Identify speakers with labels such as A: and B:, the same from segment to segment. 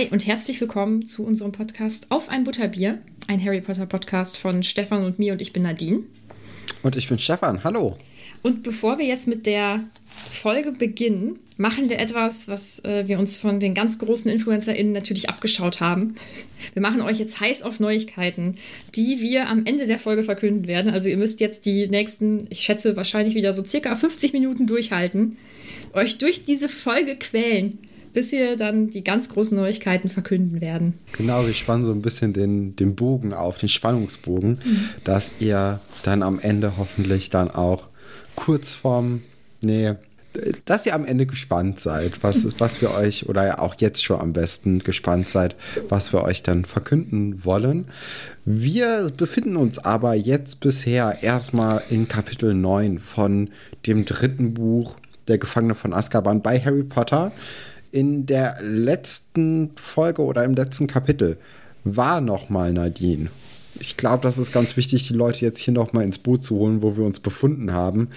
A: Hi und herzlich willkommen zu unserem Podcast Auf ein Butterbier, ein Harry Potter Podcast von Stefan und mir und ich bin Nadine.
B: Und ich bin Stefan, hallo.
A: Und bevor wir jetzt mit der Folge beginnen, machen wir etwas, was äh, wir uns von den ganz großen InfluencerInnen natürlich abgeschaut haben. Wir machen euch jetzt heiß auf Neuigkeiten, die wir am Ende der Folge verkünden werden. Also ihr müsst jetzt die nächsten, ich schätze wahrscheinlich wieder so circa 50 Minuten durchhalten, euch durch diese Folge quälen bis wir dann die ganz großen Neuigkeiten verkünden werden.
B: Genau, wir spannen so ein bisschen den, den Bogen auf, den Spannungsbogen, mhm. dass ihr dann am Ende hoffentlich dann auch kurz vorm, nee, dass ihr am Ende gespannt seid, was, was wir euch, oder ja auch jetzt schon am besten gespannt seid, was wir euch dann verkünden wollen. Wir befinden uns aber jetzt bisher erstmal in Kapitel 9 von dem dritten Buch Der Gefangene von Azkaban bei Harry Potter in der letzten Folge oder im letzten Kapitel war nochmal Nadine. Ich glaube, das ist ganz wichtig, die Leute jetzt hier nochmal ins Boot zu holen, wo wir uns befunden haben.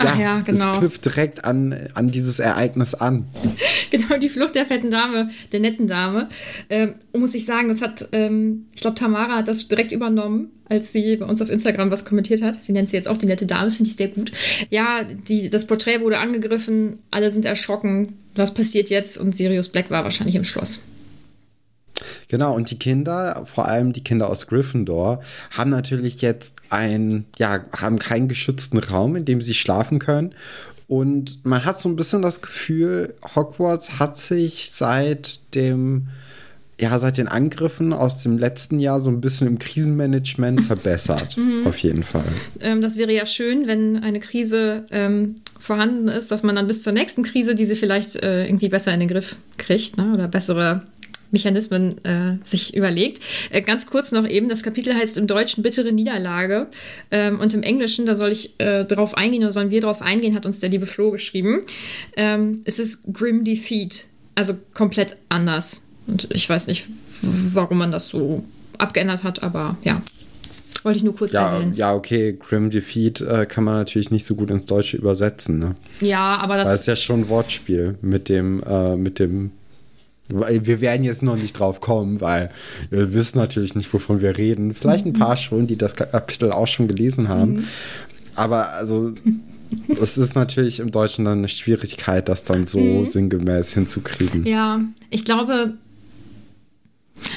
A: Ja, Ach ja, genau.
B: Es knüpft direkt an, an dieses Ereignis an.
A: genau, die Flucht der fetten Dame, der netten Dame. Ähm, muss ich sagen, das hat, ähm, ich glaube, Tamara hat das direkt übernommen, als sie bei uns auf Instagram was kommentiert hat. Sie nennt sie jetzt auch die nette Dame, das finde ich sehr gut. Ja, die, das Porträt wurde angegriffen, alle sind erschrocken. Was passiert jetzt? Und Sirius Black war wahrscheinlich im Schloss.
B: Genau, und die Kinder, vor allem die Kinder aus Gryffindor, haben natürlich jetzt ein, ja, haben keinen geschützten Raum, in dem sie schlafen können. Und man hat so ein bisschen das Gefühl, Hogwarts hat sich seit dem, ja, seit den Angriffen aus dem letzten Jahr so ein bisschen im Krisenmanagement verbessert. Mhm. Auf jeden Fall.
A: Ähm, das wäre ja schön, wenn eine Krise ähm, vorhanden ist, dass man dann bis zur nächsten Krise diese vielleicht äh, irgendwie besser in den Griff kriegt ne? oder bessere Mechanismen äh, sich überlegt. Äh, ganz kurz noch eben, das Kapitel heißt im Deutschen bittere Niederlage ähm, und im Englischen, da soll ich äh, drauf eingehen oder sollen wir drauf eingehen, hat uns der liebe Flo geschrieben. Ähm, es ist Grim Defeat, also komplett anders. Und ich weiß nicht, warum man das so abgeändert hat, aber ja, wollte ich nur kurz
B: ja,
A: erwähnen.
B: Ja, okay, Grim Defeat äh, kann man natürlich nicht so gut ins Deutsche übersetzen. Ne?
A: Ja, aber das.
B: Es ist ja schon ein Wortspiel mit dem, äh, mit dem wir werden jetzt noch nicht drauf kommen, weil wir wissen natürlich nicht, wovon wir reden. Vielleicht ein paar mhm. schon, die das Kapitel auch schon gelesen haben. Mhm. Aber also, es ist natürlich im Deutschen dann eine Schwierigkeit, das dann so mhm. sinngemäß hinzukriegen.
A: Ja, ich glaube,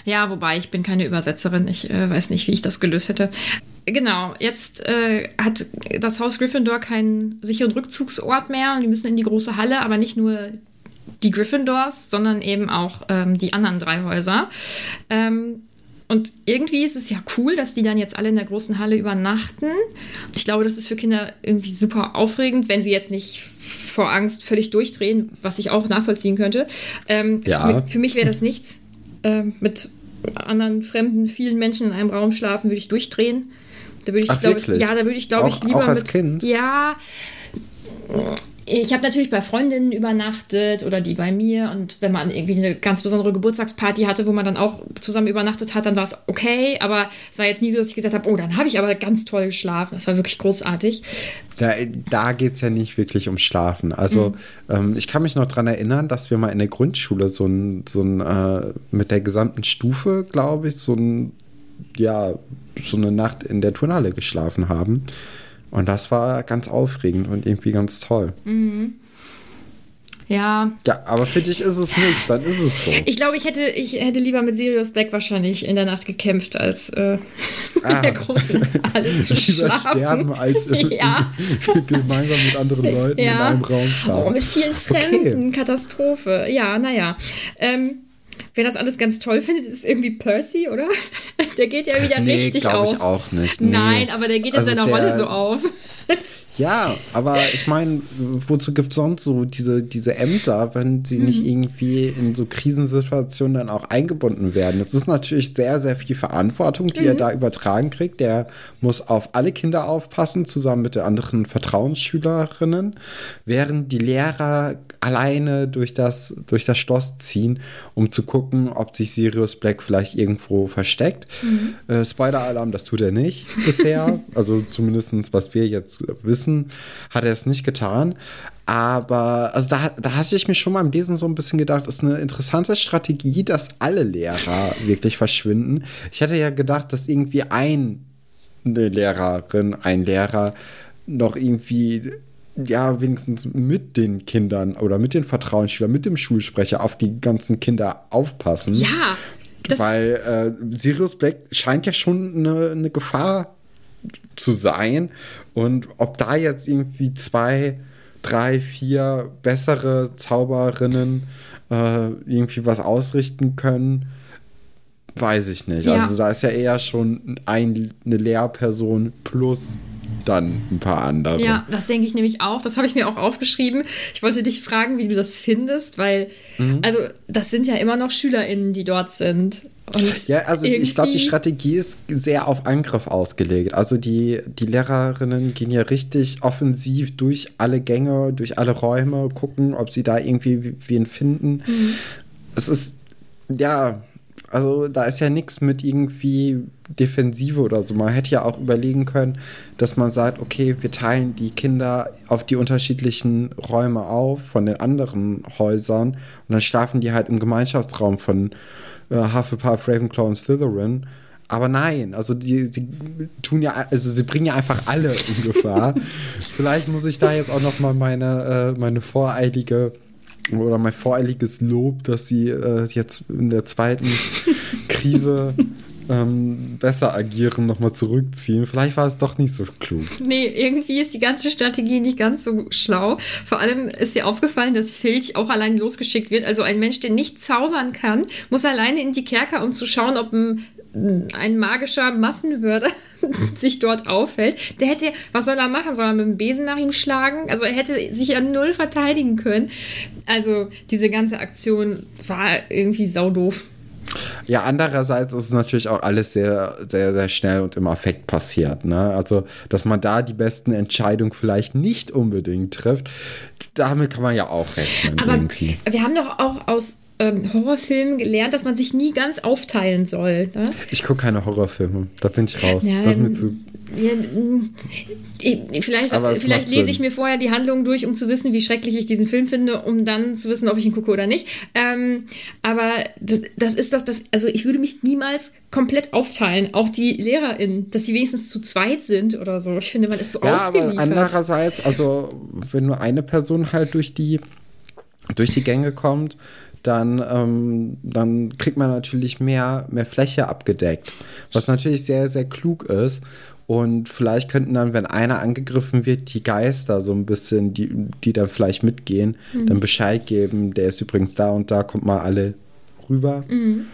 A: ja, wobei ich bin keine Übersetzerin. Ich äh, weiß nicht, wie ich das gelöst hätte. Genau, jetzt äh, hat das Haus Gryffindor keinen sicheren Rückzugsort mehr und die müssen in die große Halle, aber nicht nur die Gryffindors, sondern eben auch ähm, die anderen drei Häuser. Ähm, und irgendwie ist es ja cool, dass die dann jetzt alle in der großen Halle übernachten. Ich glaube, das ist für Kinder irgendwie super aufregend, wenn sie jetzt nicht vor Angst völlig durchdrehen, was ich auch nachvollziehen könnte. Ähm, ja. Für, mich wäre das nichts. Ähm, mit anderen fremden, vielen Menschen in einem Raum schlafen, würde ich durchdrehen. Da würde ich, glaube ich, ja, da würde ich, glaube ich, lieber
B: auch als
A: mit.
B: Kind?
A: Ja ich habe natürlich bei Freundinnen übernachtet oder die bei mir. Und wenn man irgendwie eine ganz besondere Geburtstagsparty hatte, wo man dann auch zusammen übernachtet hat, dann war es okay. Aber es war jetzt nie so, dass ich gesagt habe, oh, dann habe ich aber ganz toll geschlafen. Das war wirklich großartig.
B: Da, da geht es ja nicht wirklich um Schlafen. Also mhm. ähm, ich kann mich noch daran erinnern, dass wir mal in der Grundschule so ein, so ein äh, mit der gesamten Stufe, glaube ich, so ein, ja, so eine Nacht in der Turnhalle geschlafen haben. Und das war ganz aufregend und irgendwie ganz toll.
A: Mhm. Ja.
B: Ja, aber für dich ist es nicht, dann ist es so.
A: Ich glaube, ich hätte, ich hätte lieber mit Sirius Black wahrscheinlich in der Nacht gekämpft, als äh, ah. der großen alles zu
B: lieber
A: schlafen.
B: sterben, als ja. gemeinsam mit anderen Leuten ja. in einem Raum schlafen.
A: Oh, mit vielen Fremden, okay. Katastrophe. Ja, naja. Ähm, Wer das alles ganz toll findet, ist irgendwie Percy, oder? Der geht ja wieder
B: nee,
A: richtig auf.
B: ich auch nicht. Nee.
A: Nein, aber der geht in also seiner der, Rolle so auf.
B: Ja, aber ich meine, wozu gibt es sonst so diese, diese Ämter, wenn sie mhm. nicht irgendwie in so Krisensituationen dann auch eingebunden werden? Es ist natürlich sehr, sehr viel Verantwortung, die mhm. er da übertragen kriegt. Der muss auf alle Kinder aufpassen, zusammen mit den anderen Vertrauensschülerinnen, während die Lehrer alleine durch das, durch das Schloss ziehen, um zu gucken, ob sich Sirius Black vielleicht irgendwo versteckt. Mhm. Äh, Spoiler-Alarm, das tut er nicht bisher. also zumindest was wir jetzt wissen, hat er es nicht getan. Aber also da, da hatte ich mir schon mal im Lesen so ein bisschen gedacht, ist eine interessante Strategie, dass alle Lehrer wirklich verschwinden. Ich hätte ja gedacht, dass irgendwie ein, eine Lehrerin, ein Lehrer noch irgendwie ja, wenigstens mit den Kindern oder mit den Vertrauensschülern, mit dem Schulsprecher auf die ganzen Kinder aufpassen.
A: Ja.
B: Weil äh, Sirius Black scheint ja schon eine, eine Gefahr zu sein. Und ob da jetzt irgendwie zwei, drei, vier bessere Zauberinnen äh, irgendwie was ausrichten können, weiß ich nicht. Ja. Also da ist ja eher schon ein, eine Lehrperson plus dann ein paar andere.
A: Ja, das denke ich nämlich auch. Das habe ich mir auch aufgeschrieben. Ich wollte dich fragen, wie du das findest, weil, mhm. also, das sind ja immer noch SchülerInnen, die dort sind.
B: Und ja, also ich glaube, die Strategie ist sehr auf Angriff ausgelegt. Also die, die Lehrerinnen gehen ja richtig offensiv durch alle Gänge, durch alle Räume, gucken, ob sie da irgendwie wen finden. Mhm. Es ist, ja, also da ist ja nichts mit irgendwie Defensive oder so. Man hätte ja auch überlegen können, dass man sagt, okay, wir teilen die Kinder auf die unterschiedlichen Räume auf von den anderen Häusern und dann schlafen die halt im Gemeinschaftsraum von äh, Hufflepuff, Ravenclaw und Slytherin. Aber nein, also die, sie tun ja, also sie bringen ja einfach alle in Gefahr. Vielleicht muss ich da jetzt auch noch mal meine, äh, meine voreilige oder mein voreiliges Lob, dass sie äh, jetzt in der zweiten Krise ähm, besser agieren, nochmal zurückziehen. Vielleicht war es doch nicht so klug.
A: Nee, irgendwie ist die ganze Strategie nicht ganz so schlau. Vor allem ist dir aufgefallen, dass Filch auch allein losgeschickt wird. Also ein Mensch, der nicht zaubern kann, muss alleine in die Kerker, um zu schauen, ob ein ein magischer Massenmörder sich dort aufhält, der hätte, was soll er machen? Soll er mit dem Besen nach ihm schlagen? Also er hätte sich ja null verteidigen können. Also diese ganze Aktion war irgendwie saudoof.
B: Ja, andererseits ist es natürlich auch alles sehr, sehr, sehr schnell und im Affekt passiert. Ne? Also, dass man da die besten Entscheidungen vielleicht nicht unbedingt trifft, damit kann man ja auch rechnen.
A: Aber irgendwie. wir haben doch auch aus ähm, Horrorfilmen gelernt, dass man sich nie ganz aufteilen soll. Ne?
B: Ich gucke keine Horrorfilme, da bin ich raus. Ja, das ist mir zu. Ja,
A: vielleicht vielleicht lese Sinn. ich mir vorher die Handlung durch, um zu wissen, wie schrecklich ich diesen Film finde, um dann zu wissen, ob ich ihn gucke oder nicht. Ähm, aber das, das, ist doch das, also ich würde mich niemals komplett aufteilen, auch die LehrerInnen, dass sie wenigstens zu zweit sind oder so. Ich finde, man ist so ja, ausgeliefert.
B: Aber andererseits, also wenn nur eine Person halt durch die durch die Gänge kommt, dann, ähm, dann kriegt man natürlich mehr, mehr Fläche abgedeckt. Was natürlich sehr, sehr klug ist. Und vielleicht könnten dann, wenn einer angegriffen wird, die Geister so ein bisschen, die, die dann vielleicht mitgehen, mhm. dann Bescheid geben, der ist übrigens da und da, kommt mal alle rüber.
A: Mhm.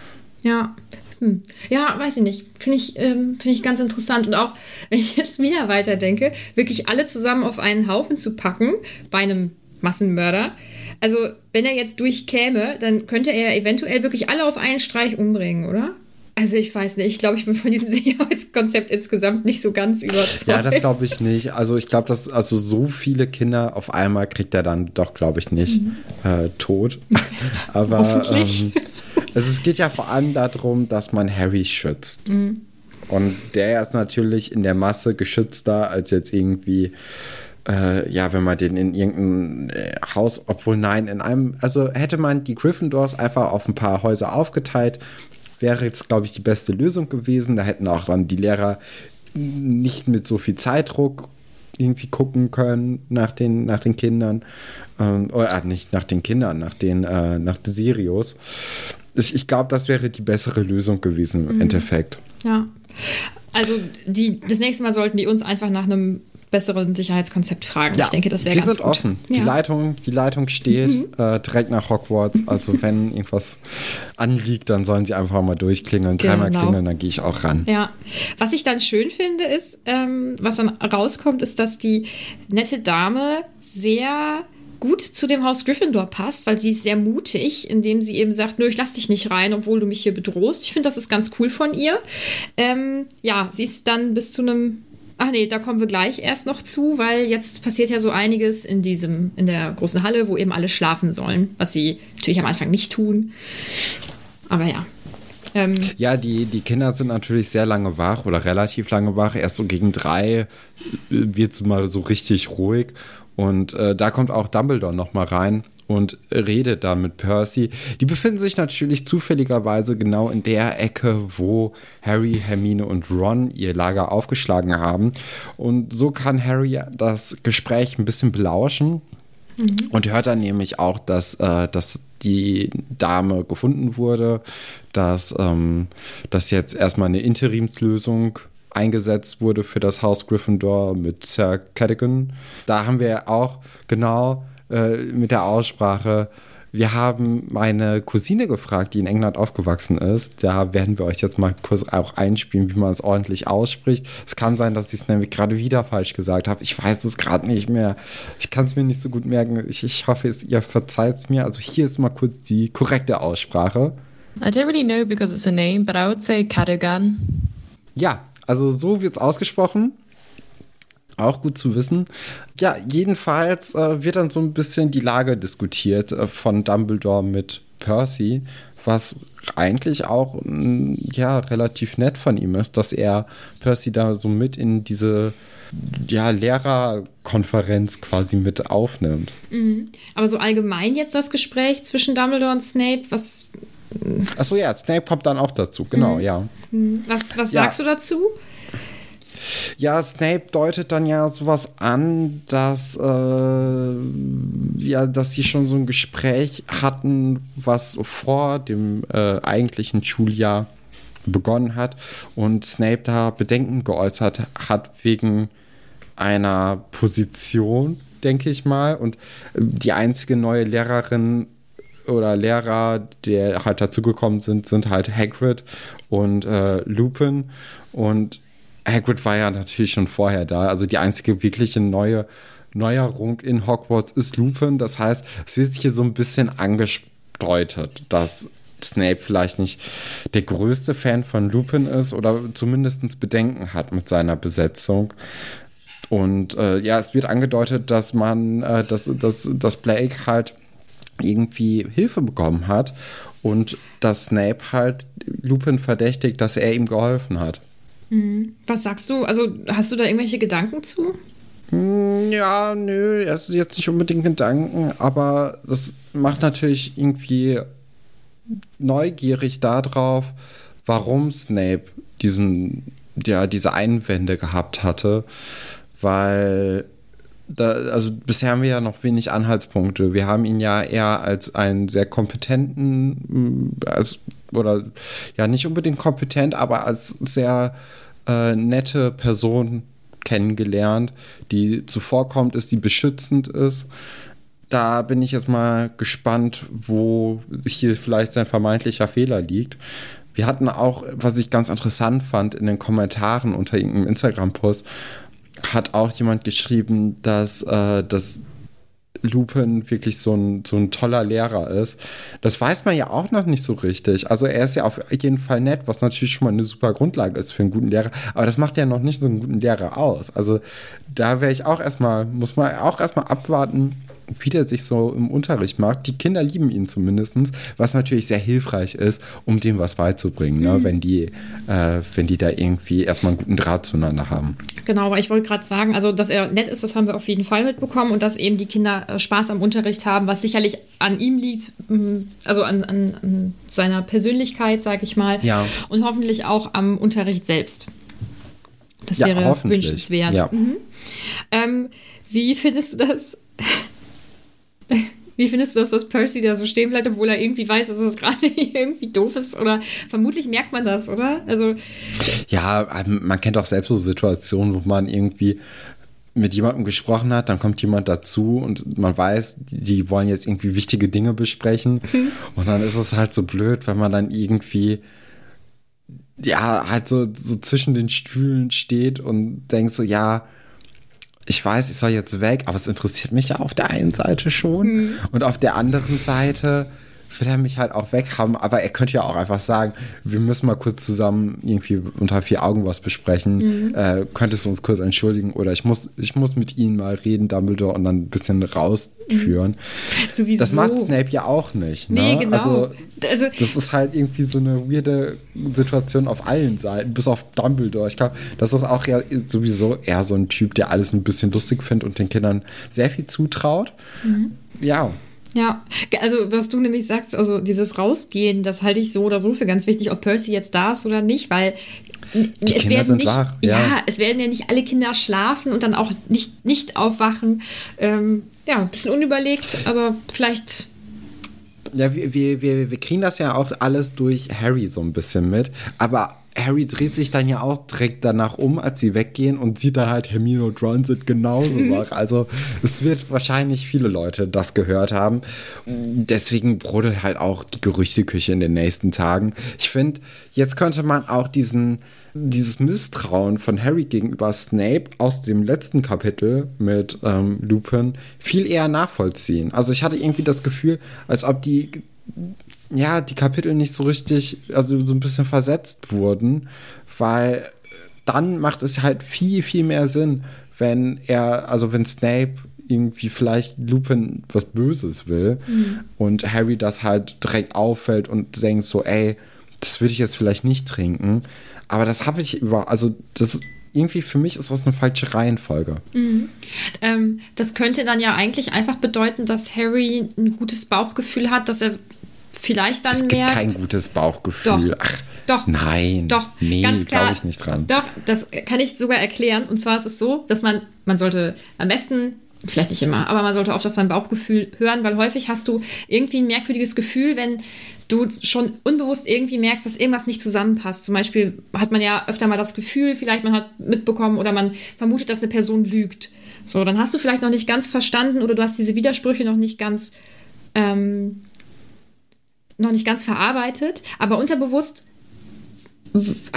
A: Ja. Hm. Ja, weiß ich nicht. Finde ich, ähm, find ich ganz interessant. Und auch, wenn ich jetzt wieder weiterdenke, wirklich alle zusammen auf einen Haufen zu packen bei einem Massenmörder, also, wenn er jetzt durchkäme, dann könnte er eventuell wirklich alle auf einen Streich umbringen, oder? Also ich weiß nicht, ich glaube, ich bin von diesem Sicherheitskonzept insgesamt nicht so ganz überzeugt.
B: Ja, das glaube ich nicht. Also ich glaube, dass also so viele Kinder auf einmal kriegt er dann doch, glaube ich, nicht mhm. äh, tot. Aber ähm, also es geht ja vor allem darum, dass man Harry schützt. Mhm. Und der ist natürlich in der Masse geschützter als jetzt irgendwie äh, ja, wenn man den in irgendein äh, Haus, obwohl nein, in einem, also hätte man die Gryffindors einfach auf ein paar Häuser aufgeteilt, wäre jetzt, glaube ich, die beste Lösung gewesen. Da hätten auch dann die Lehrer nicht mit so viel Zeitdruck irgendwie gucken können nach den, nach den Kindern. Ähm, oder äh, nicht nach den Kindern, nach den, äh, nach den Sirius. Ich, ich glaube, das wäre die bessere Lösung gewesen im mhm. Endeffekt.
A: Ja. Also die, das nächste Mal sollten die uns einfach nach einem besseren Sicherheitskonzept fragen. Ja, ich denke, das wäre ganz gut. Sind offen.
B: Die, Leitung, die Leitung steht mhm. äh, direkt nach Hogwarts. Also wenn irgendwas anliegt, dann sollen sie einfach mal durchklingeln, genau. dreimal klingeln, dann gehe ich auch ran.
A: Ja. Was ich dann schön finde, ist, ähm, was dann rauskommt, ist, dass die nette Dame sehr gut zu dem Haus Gryffindor passt, weil sie ist sehr mutig, indem sie eben sagt, nö, ich lass dich nicht rein, obwohl du mich hier bedrohst. Ich finde, das ist ganz cool von ihr. Ähm, ja, sie ist dann bis zu einem Ach nee, da kommen wir gleich erst noch zu, weil jetzt passiert ja so einiges in diesem, in der großen Halle, wo eben alle schlafen sollen, was sie natürlich am Anfang nicht tun. Aber ja.
B: Ähm, ja, die, die Kinder sind natürlich sehr lange wach oder relativ lange wach. Erst so gegen drei wird es mal so richtig ruhig. Und äh, da kommt auch Dumbledore nochmal rein und redet dann mit Percy. Die befinden sich natürlich zufälligerweise genau in der Ecke, wo Harry, Hermine und Ron ihr Lager aufgeschlagen haben. Und so kann Harry das Gespräch ein bisschen belauschen mhm. und hört dann nämlich auch, dass, äh, dass die Dame gefunden wurde, dass, ähm, dass jetzt erstmal eine Interimslösung eingesetzt wurde für das Haus Gryffindor mit Sir Cadogan. Da haben wir auch genau äh, mit der Aussprache. Wir haben meine Cousine gefragt, die in England aufgewachsen ist. Da werden wir euch jetzt mal kurz auch einspielen, wie man es ordentlich ausspricht. Es kann sein, dass ich es nämlich gerade wieder falsch gesagt habe. Ich weiß es gerade nicht mehr. Ich kann es mir nicht so gut merken. Ich, ich hoffe, es, ihr verzeiht es mir. Also hier ist mal kurz die korrekte Aussprache.
C: I don't really know because it's a name, but I would say Cadogan.
B: Ja, also so wird es ausgesprochen. Auch gut zu wissen. Ja, jedenfalls äh, wird dann so ein bisschen die Lage diskutiert äh, von Dumbledore mit Percy, was eigentlich auch mm, ja relativ nett von ihm ist, dass er Percy da so mit in diese ja, Lehrerkonferenz quasi mit aufnimmt.
A: Mhm. Aber so allgemein jetzt das Gespräch zwischen Dumbledore und Snape, was.
B: Achso, ja, Snape kommt dann auch dazu, genau, mhm. ja.
A: Mhm. Was, was ja. sagst du dazu?
B: Ja, Snape deutet dann ja sowas an, dass, äh, ja, dass sie schon so ein Gespräch hatten, was vor dem äh, eigentlichen Schuljahr begonnen hat und Snape da Bedenken geäußert hat wegen einer Position, denke ich mal. Und die einzige neue Lehrerin oder Lehrer, die halt dazugekommen sind, sind halt Hagrid und äh, Lupin. Und Hagrid war ja natürlich schon vorher da. Also die einzige wirkliche neue Neuerung in Hogwarts ist Lupin. Das heißt, es wird sich hier so ein bisschen angedeutet, dass Snape vielleicht nicht der größte Fan von Lupin ist oder zumindest Bedenken hat mit seiner Besetzung. Und äh, ja, es wird angedeutet, dass man, äh, dass, dass, dass Blake halt irgendwie Hilfe bekommen hat und dass Snape halt Lupin verdächtigt, dass er ihm geholfen hat.
A: Mhm. Was sagst du? Also hast du da irgendwelche Gedanken zu?
B: Hm, ja, nö, also jetzt nicht unbedingt Gedanken, aber das macht natürlich irgendwie neugierig darauf, warum Snape diesen, ja, diese Einwände gehabt hatte, weil da, also bisher haben wir ja noch wenig Anhaltspunkte. Wir haben ihn ja eher als einen sehr kompetenten, als, oder ja, nicht unbedingt kompetent, aber als sehr äh, nette Person kennengelernt, die zuvorkommt ist, die beschützend ist. Da bin ich jetzt mal gespannt, wo hier vielleicht sein vermeintlicher Fehler liegt. Wir hatten auch, was ich ganz interessant fand, in den Kommentaren unter irgendeinem Instagram-Post, hat auch jemand geschrieben, dass, äh, dass Lupin wirklich so ein, so ein toller Lehrer ist. Das weiß man ja auch noch nicht so richtig. Also er ist ja auf jeden Fall nett, was natürlich schon mal eine super Grundlage ist für einen guten Lehrer. Aber das macht ja noch nicht so einen guten Lehrer aus. Also da wäre ich auch erstmal, muss man auch erstmal abwarten, wie der sich so im Unterricht mag. Die Kinder lieben ihn zumindest, was natürlich sehr hilfreich ist, um dem was beizubringen, ne? mhm. ne? wenn, die, äh, wenn die da irgendwie erstmal einen guten Draht zueinander haben.
A: Genau, aber ich wollte gerade sagen, also dass er nett ist, das haben wir auf jeden Fall mitbekommen und dass eben die Kinder äh, Spaß am Unterricht haben, was sicherlich an ihm liegt, also an, an, an seiner Persönlichkeit, sage ich mal,
B: ja.
A: und hoffentlich auch am Unterricht selbst. Das ja, wäre wünschenswert. Ja. Mhm. Ähm, wie findest du das? Wie findest du das, dass Percy da so stehen bleibt, obwohl er irgendwie weiß, dass es gerade irgendwie doof ist? Oder vermutlich merkt man das, oder? Also.
B: Ja, ähm, man kennt auch selbst so Situationen, wo man irgendwie mit jemandem gesprochen hat, dann kommt jemand dazu und man weiß, die wollen jetzt irgendwie wichtige Dinge besprechen. Mhm. Und dann ist es halt so blöd, wenn man dann irgendwie ja, halt so, so zwischen den Stühlen steht und denkt so, ja, ich weiß, ich soll jetzt weg, aber es interessiert mich ja auf der einen Seite schon. Mhm. Und auf der anderen Seite will er mich halt auch weghaben, aber er könnte ja auch einfach sagen, wir müssen mal kurz zusammen irgendwie unter vier Augen was besprechen. Mhm. Äh, könntest du uns kurz entschuldigen oder ich muss, ich muss mit ihnen mal reden, Dumbledore, und dann ein bisschen rausführen. Mhm. Das macht Snape ja auch nicht. Ne? Nee, genau. Also, also, das ist halt irgendwie so eine weirde Situation auf allen Seiten, bis auf Dumbledore. Ich glaube, das ist auch ja sowieso eher so ein Typ, der alles ein bisschen lustig findet und den Kindern sehr viel zutraut. Mhm. Ja,
A: ja, also was du nämlich sagst, also dieses Rausgehen, das halte ich so oder so für ganz wichtig, ob Percy jetzt da ist oder nicht, weil Die es Kinder werden nicht, wach, ja. ja. es werden ja nicht alle Kinder schlafen und dann auch nicht, nicht aufwachen. Ähm, ja, ein bisschen unüberlegt, aber vielleicht
B: ja, wir, wir, wir kriegen das ja auch alles durch Harry so ein bisschen mit. Aber Harry dreht sich dann ja auch direkt danach um, als sie weggehen und sieht dann halt Hermine und Ron sind genauso mhm. wach. Also es wird wahrscheinlich viele Leute das gehört haben. Deswegen brodelt halt auch die Gerüchteküche in den nächsten Tagen. Ich finde, jetzt könnte man auch diesen dieses Misstrauen von Harry gegenüber Snape aus dem letzten Kapitel mit ähm, Lupin viel eher nachvollziehen. Also ich hatte irgendwie das Gefühl, als ob die ja, die Kapitel nicht so richtig, also so ein bisschen versetzt wurden, weil dann macht es halt viel, viel mehr Sinn, wenn er, also wenn Snape irgendwie vielleicht Lupin was Böses will mhm. und Harry das halt direkt auffällt und denkt so, ey, das würde ich jetzt vielleicht nicht trinken. Aber das habe ich über, also das irgendwie für mich ist das eine falsche Reihenfolge.
A: Mhm. Ähm, das könnte dann ja eigentlich einfach bedeuten, dass Harry ein gutes Bauchgefühl hat, dass er vielleicht dann es gibt merkt,
B: kein gutes Bauchgefühl.
A: Doch, Ach, doch,
B: nein,
A: doch,
B: nee, ganz klar, glaube ich nicht dran.
A: Doch, das kann ich sogar erklären. Und zwar ist es so, dass man, man sollte am besten vielleicht nicht immer, aber man sollte oft auf sein Bauchgefühl hören, weil häufig hast du irgendwie ein merkwürdiges Gefühl, wenn du schon unbewusst irgendwie merkst, dass irgendwas nicht zusammenpasst. Zum Beispiel hat man ja öfter mal das Gefühl, vielleicht man hat mitbekommen oder man vermutet, dass eine Person lügt. So, dann hast du vielleicht noch nicht ganz verstanden oder du hast diese Widersprüche noch nicht ganz ähm, noch nicht ganz verarbeitet, aber unterbewusst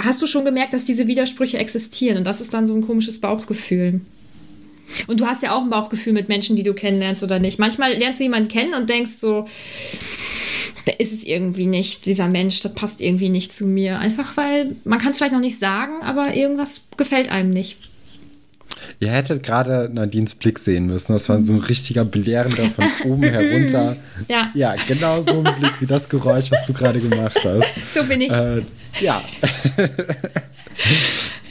A: hast du schon gemerkt, dass diese Widersprüche existieren und das ist dann so ein komisches Bauchgefühl. Und du hast ja auch ein Bauchgefühl mit Menschen, die du kennenlernst oder nicht. Manchmal lernst du jemanden kennen und denkst so, da ist es irgendwie nicht, dieser Mensch, das passt irgendwie nicht zu mir. Einfach weil, man kann es vielleicht noch nicht sagen, aber irgendwas gefällt einem nicht.
B: Ihr hättet gerade Nadines Blick sehen müssen. Das war so ein richtiger belehrender von oben herunter.
A: Ja.
B: Ja, genau so ein Blick wie das Geräusch, was du gerade gemacht hast.
A: So bin ich.
B: Äh, ja.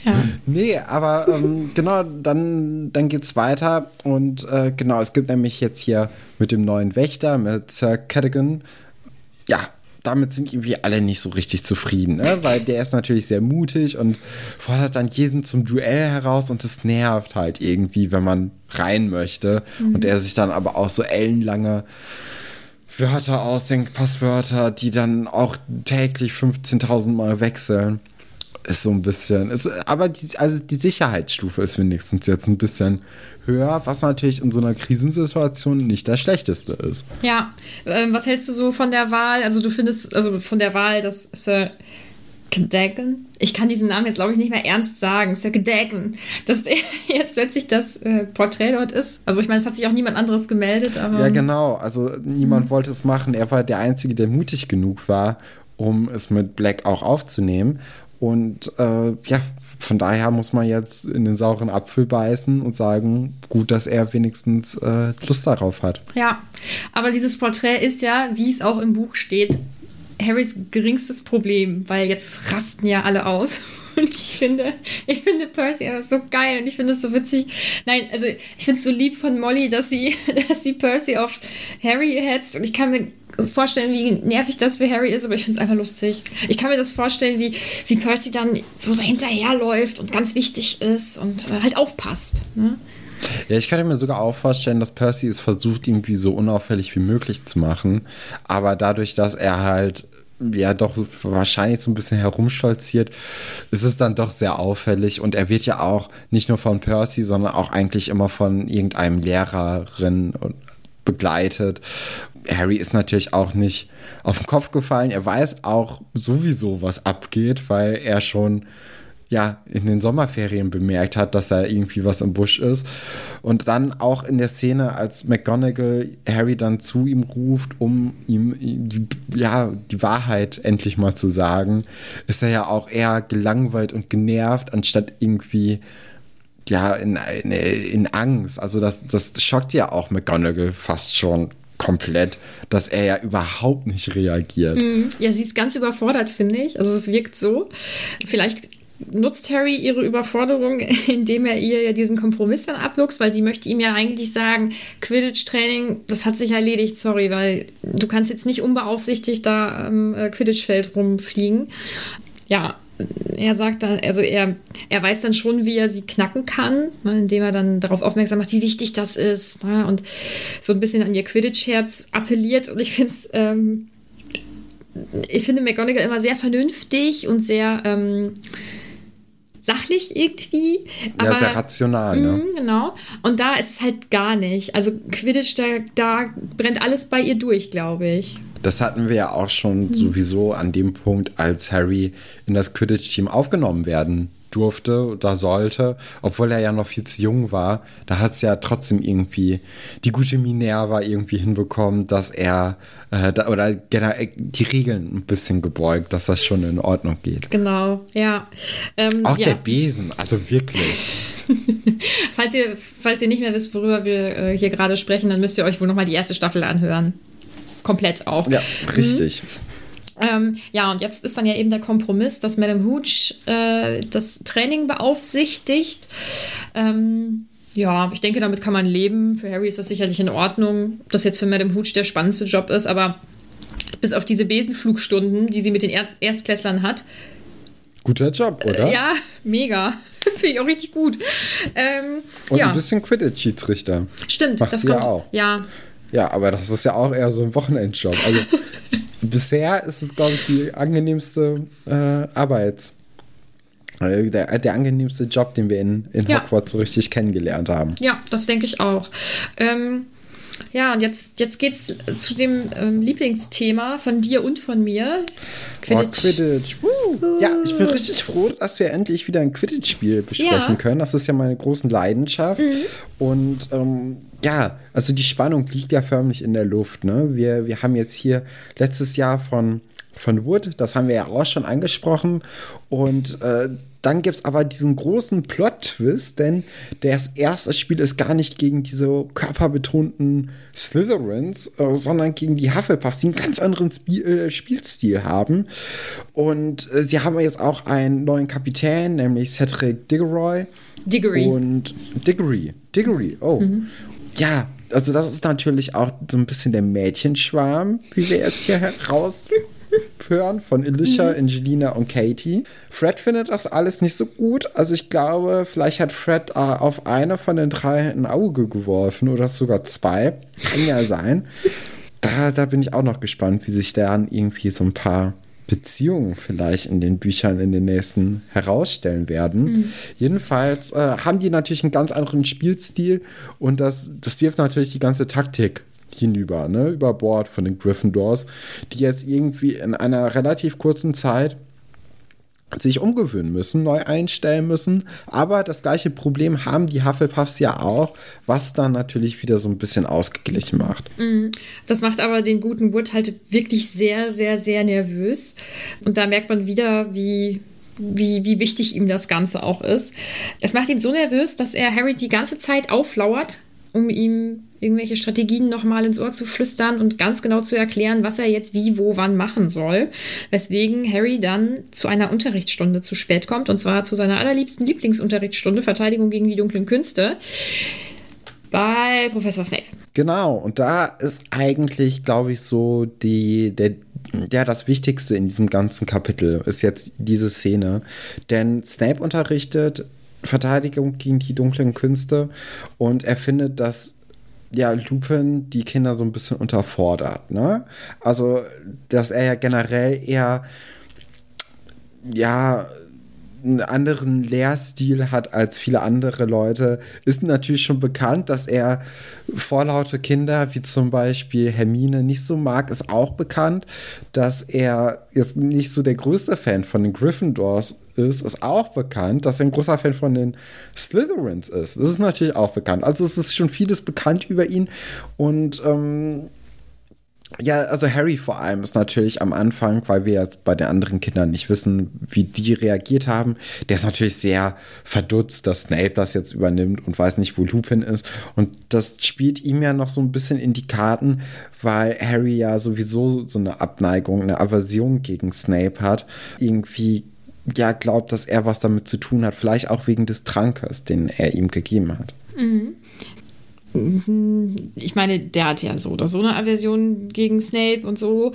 B: ja. Nee, aber ähm, genau, dann, dann es weiter. Und äh, genau, es gibt nämlich jetzt hier mit dem neuen Wächter, mit Sir Cadogan, ja, damit sind irgendwie alle nicht so richtig zufrieden, ne? weil der ist natürlich sehr mutig und fordert dann jeden zum Duell heraus und das nervt halt irgendwie, wenn man rein möchte mhm. und er sich dann aber auch so ellenlange Wörter ausdenkt, Passwörter, die dann auch täglich 15.000 Mal wechseln ist so ein bisschen. Ist, aber die, also die Sicherheitsstufe ist wenigstens jetzt ein bisschen höher, was natürlich in so einer Krisensituation nicht das Schlechteste ist.
A: Ja, ähm, was hältst du so von der Wahl? Also du findest, also von der Wahl, dass Sir Cadogan, ich kann diesen Namen jetzt glaube ich nicht mehr ernst sagen, Sir Cadogan, dass der jetzt plötzlich das äh, Porträt dort ist. Also ich meine, es hat sich auch niemand anderes gemeldet, aber.
B: Ja, genau. Also niemand mhm. wollte es machen. Er war der Einzige, der mutig genug war, um es mit Black auch aufzunehmen. Und äh, ja, von daher muss man jetzt in den sauren Apfel beißen und sagen, gut, dass er wenigstens äh, Lust darauf hat.
A: Ja, aber dieses Porträt ist ja, wie es auch im Buch steht, Harrys geringstes Problem, weil jetzt rasten ja alle aus. Und ich finde, ich finde Percy einfach so geil und ich finde es so witzig. Nein, also ich finde es so lieb von Molly, dass sie, dass sie Percy auf Harry hetzt und ich kann mir vorstellen, wie nervig das für Harry ist, aber ich finde es einfach lustig. Ich kann mir das vorstellen, wie, wie Percy dann so dahinterherläuft und ganz wichtig ist und äh, halt aufpasst. Ne?
B: Ja, ich kann mir sogar auch vorstellen, dass Percy es versucht, irgendwie so unauffällig wie möglich zu machen. Aber dadurch, dass er halt ja doch wahrscheinlich so ein bisschen herumstolziert, ist es dann doch sehr auffällig. Und er wird ja auch nicht nur von Percy, sondern auch eigentlich immer von irgendeinem Lehrerin begleitet. Harry ist natürlich auch nicht auf den Kopf gefallen. Er weiß auch sowieso, was abgeht, weil er schon ja, in den Sommerferien bemerkt hat, dass da irgendwie was im Busch ist. Und dann auch in der Szene, als McGonagall Harry dann zu ihm ruft, um ihm die, ja, die Wahrheit endlich mal zu sagen, ist er ja auch eher gelangweilt und genervt, anstatt irgendwie ja, in, in, in Angst. Also das, das schockt ja auch McGonagall fast schon komplett, dass er ja überhaupt nicht reagiert.
A: Mhm. Ja, sie ist ganz überfordert, finde ich. Also es wirkt so. Vielleicht nutzt Harry ihre Überforderung, indem er ihr ja diesen Kompromiss dann abluchst, weil sie möchte ihm ja eigentlich sagen, Quidditch-Training, das hat sich erledigt, sorry, weil du kannst jetzt nicht unbeaufsichtigt da am äh, Quidditch-Feld rumfliegen. Ja, er sagt dann, also er, er weiß dann schon, wie er sie knacken kann, ne, indem er dann darauf aufmerksam macht, wie wichtig das ist ne, und so ein bisschen an ihr Quidditch-Herz appelliert. Und ich finde es, ähm, ich finde McGonagall immer sehr vernünftig und sehr ähm, sachlich irgendwie.
B: Aber, ja, sehr rational, ne?
A: Mh, genau. Und da ist es halt gar nicht. Also Quidditch, da, da brennt alles bei ihr durch, glaube ich.
B: Das hatten wir ja auch schon mhm. sowieso an dem Punkt, als Harry in das Quidditch-Team aufgenommen werden durfte oder sollte, obwohl er ja noch viel zu jung war. Da hat es ja trotzdem irgendwie die gute Minerva irgendwie hinbekommen, dass er äh, da, oder generell die Regeln ein bisschen gebeugt, dass das schon in Ordnung geht.
A: Genau, ja.
B: Ähm, Auch ja. der Besen, also wirklich.
A: falls, ihr, falls ihr nicht mehr wisst, worüber wir äh, hier gerade sprechen, dann müsst ihr euch wohl nochmal die erste Staffel anhören komplett auch.
B: Ja, richtig.
A: Mhm. Ähm, ja, und jetzt ist dann ja eben der Kompromiss, dass Madame Hooch äh, das Training beaufsichtigt. Ähm, ja, ich denke, damit kann man leben. Für Harry ist das sicherlich in Ordnung. Ob das jetzt für Madame Hooch der spannendste Job ist, aber bis auf diese Besenflugstunden, die sie mit den er Erstklässlern hat.
B: Guter Job, oder?
A: Äh, ja, mega. Finde ich auch richtig gut. Ähm,
B: Und
A: ja.
B: ein bisschen Quidditch-Schiedsrichter.
A: Stimmt,
B: Macht
A: das kommt.
B: Ja, auch.
A: ja,
B: ja, aber das ist ja auch eher so ein Wochenendjob. Also bisher ist es, glaube ich, die angenehmste äh, Arbeits- äh, der, der angenehmste Job, den wir in, in ja. Hogwarts so richtig kennengelernt haben.
A: Ja, das denke ich auch. Ähm, ja, und jetzt, jetzt geht es zu dem ähm, Lieblingsthema von dir und von mir.
B: Quidditch. Oh, Quidditch. Uh. Ja, ich bin richtig froh, dass wir endlich wieder ein Quidditch-Spiel besprechen ja. können. Das ist ja meine große Leidenschaft. Mhm. Und ähm, ja, also die Spannung liegt ja förmlich in der Luft. Ne? Wir, wir haben jetzt hier letztes Jahr von, von Wood, das haben wir ja auch schon angesprochen. Und äh, dann gibt es aber diesen großen Plot-Twist, denn das erste Spiel ist gar nicht gegen diese körperbetonten Slytherins, äh, sondern gegen die Hufflepuffs, die einen ganz anderen Spiel, äh, Spielstil haben. Und äh, sie haben jetzt auch einen neuen Kapitän, nämlich Cedric Diggory.
A: Diggory.
B: Und Diggory. Diggory, oh. Mhm ja, also das ist natürlich auch so ein bisschen der Mädchenschwarm, wie wir jetzt hier heraushören, von Alicia, mhm. Angelina und Katie. Fred findet das alles nicht so gut. Also ich glaube, vielleicht hat Fred äh, auf eine von den drei ein Auge geworfen oder sogar zwei. Kann ja sein. Da, da bin ich auch noch gespannt, wie sich dann irgendwie so ein paar Beziehungen vielleicht in den Büchern in den nächsten herausstellen werden. Mhm. Jedenfalls äh, haben die natürlich einen ganz anderen Spielstil und das, das wirft natürlich die ganze Taktik hinüber, ne, über Bord von den Gryffindors, die jetzt irgendwie in einer relativ kurzen Zeit sich umgewöhnen müssen, neu einstellen müssen. Aber das gleiche Problem haben die Hufflepuffs ja auch, was dann natürlich wieder so ein bisschen ausgeglichen macht.
A: Mhm. Das macht aber den guten Wood halt wirklich sehr, sehr, sehr nervös. Und da merkt man wieder, wie wie, wie wichtig ihm das Ganze auch ist. Es macht ihn so nervös, dass er Harry die ganze Zeit auflauert, um ihm irgendwelche Strategien nochmal ins Ohr zu flüstern und ganz genau zu erklären, was er jetzt wie, wo, wann machen soll. Weswegen Harry dann zu einer Unterrichtsstunde zu spät kommt, und zwar zu seiner allerliebsten Lieblingsunterrichtsstunde, Verteidigung gegen die dunklen Künste, bei Professor Snape.
B: Genau, und da ist eigentlich, glaube ich, so die, der, ja, das Wichtigste in diesem ganzen Kapitel ist jetzt diese Szene. Denn Snape unterrichtet Verteidigung gegen die dunklen Künste und er findet, dass ja, Lupin die Kinder so ein bisschen unterfordert, ne? Also, dass er ja generell eher, ja, einen anderen Lehrstil hat als viele andere Leute, ist natürlich schon bekannt, dass er vorlaute Kinder wie zum Beispiel Hermine nicht so mag, ist auch bekannt, dass er jetzt nicht so der größte Fan von den Gryffindors ist, ist auch bekannt, dass er ein großer Fan von den Slytherins ist. Das ist natürlich auch bekannt. Also es ist schon vieles bekannt über ihn und ähm, ja, also Harry vor allem ist natürlich am Anfang, weil wir jetzt bei den anderen Kindern nicht wissen, wie die reagiert haben. Der ist natürlich sehr verdutzt, dass Snape das jetzt übernimmt und weiß nicht, wo Lupin ist. Und das spielt ihm ja noch so ein bisschen in die Karten, weil Harry ja sowieso so eine Abneigung, eine Aversion gegen Snape hat. Irgendwie ja glaubt, dass er was damit zu tun hat, vielleicht auch wegen des Trankes, den er ihm gegeben hat.
A: Mhm. Ich meine, der hat ja so oder so eine Aversion gegen Snape und so.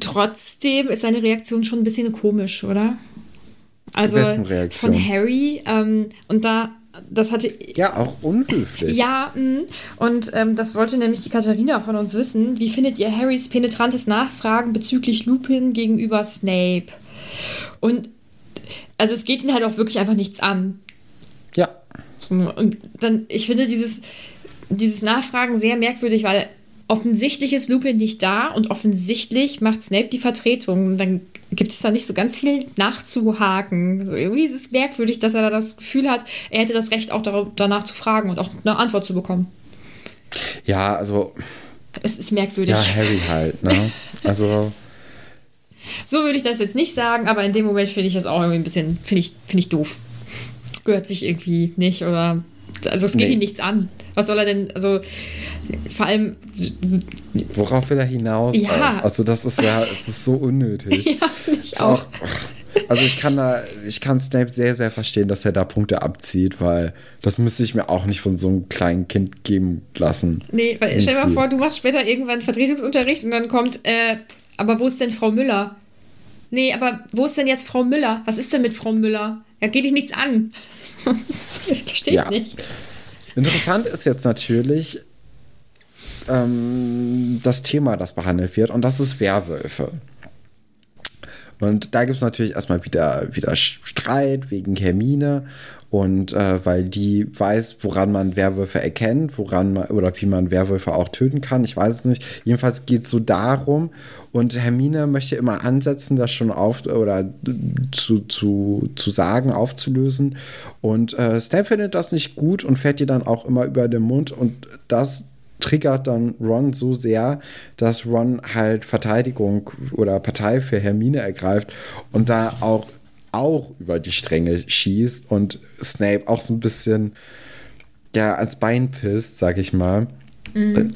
A: Trotzdem ist seine Reaktion schon ein bisschen komisch, oder? Also von Harry ähm, und da das hatte
B: ja auch unhöflich.
A: Ja, mh. und ähm, das wollte nämlich die Katharina von uns wissen. Wie findet ihr Harrys penetrantes Nachfragen bezüglich Lupin gegenüber Snape? Und also es geht ihn halt auch wirklich einfach nichts an. Und dann, ich finde dieses, dieses Nachfragen sehr merkwürdig, weil offensichtlich ist Lupin nicht da und offensichtlich macht Snape die Vertretung. Und dann gibt es da nicht so ganz viel nachzuhaken. Also irgendwie ist es merkwürdig, dass er da das Gefühl hat, er hätte das Recht, auch danach zu fragen und auch eine Antwort zu bekommen.
B: Ja, also.
A: Es ist merkwürdig.
B: Ja, Harry halt, ne? Also.
A: so würde ich das jetzt nicht sagen, aber in dem Moment finde ich das auch irgendwie ein bisschen, finde ich, finde ich doof gehört sich irgendwie nicht oder also es geht nee. ihm nichts an. Was soll er denn, also vor allem.
B: Worauf will er hinaus?
A: Ja.
B: Also das ist ja, es ist so unnötig.
A: ja, finde ich auch. auch.
B: Also ich kann da, ich kann Snape sehr, sehr verstehen, dass er da Punkte abzieht, weil das müsste ich mir auch nicht von so einem kleinen Kind geben lassen.
A: Nee, weil stell dir mal vor, du machst später irgendwann Vertretungsunterricht und dann kommt, äh, aber wo ist denn Frau Müller? Nee, aber wo ist denn jetzt Frau Müller? Was ist denn mit Frau Müller? Ja, geht dich nichts an. ich verstehe ja. nicht.
B: Interessant ist jetzt natürlich ähm, das Thema, das behandelt wird, und das ist Werwölfe. Und da gibt es natürlich erstmal wieder, wieder Streit wegen Hermine und äh, weil die weiß, woran man Werwölfe erkennt, woran man oder wie man Werwölfe auch töten kann. Ich weiß es nicht. Jedenfalls geht es so darum. Und Hermine möchte immer ansetzen, das schon auf oder zu, zu, zu sagen, aufzulösen. Und äh, Snape findet das nicht gut und fährt ihr dann auch immer über den Mund. Und das triggert dann Ron so sehr, dass Ron halt Verteidigung oder Partei für Hermine ergreift und da auch, auch über die Stränge schießt und Snape auch so ein bisschen ja, ans Bein pisst, sag ich mal. Mhm.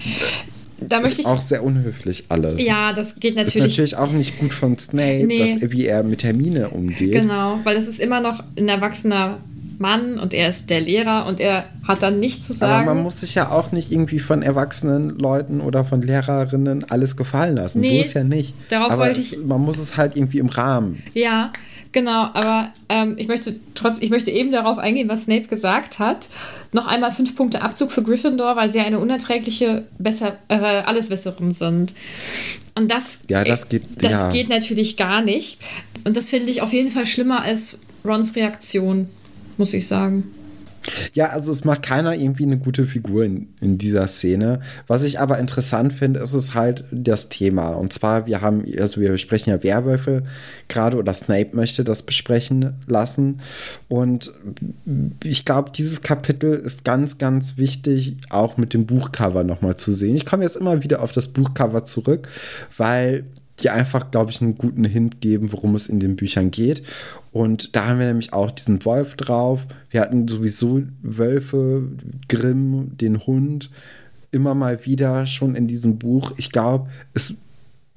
B: Da möchte ist ich auch sehr unhöflich alles.
A: Ja, das geht natürlich.
B: Ist natürlich auch nicht gut von Snape, nee. dass, wie er mit Hermine umgeht.
A: Genau, weil es ist immer noch ein erwachsener Mann und er ist der Lehrer und er hat dann nichts zu sagen.
B: Aber man muss sich ja auch nicht irgendwie von erwachsenen Leuten oder von Lehrerinnen alles gefallen lassen. Nee, so ist ja nicht.
A: Darauf
B: aber
A: wollte ich.
B: man muss es halt irgendwie im Rahmen.
A: Ja, genau. Aber ähm, ich möchte trotz, ich möchte eben darauf eingehen, was Snape gesagt hat. Noch einmal fünf Punkte Abzug für Gryffindor, weil sie eine unerträgliche besser, äh, Alleswisserin sind. Und das,
B: ja, das geht,
A: das
B: ja.
A: geht natürlich gar nicht. Und das finde ich auf jeden Fall schlimmer als Rons Reaktion muss ich sagen.
B: Ja, also es macht keiner irgendwie eine gute Figur in, in dieser Szene. Was ich aber interessant finde, ist es halt das Thema. Und zwar, wir haben, also wir besprechen ja Werwölfe gerade oder Snape möchte das besprechen lassen. Und ich glaube, dieses Kapitel ist ganz, ganz wichtig, auch mit dem Buchcover nochmal zu sehen. Ich komme jetzt immer wieder auf das Buchcover zurück, weil die einfach, glaube ich, einen guten Hint geben, worum es in den Büchern geht. Und da haben wir nämlich auch diesen Wolf drauf. Wir hatten sowieso Wölfe, Grimm, den Hund, immer mal wieder schon in diesem Buch. Ich glaube, es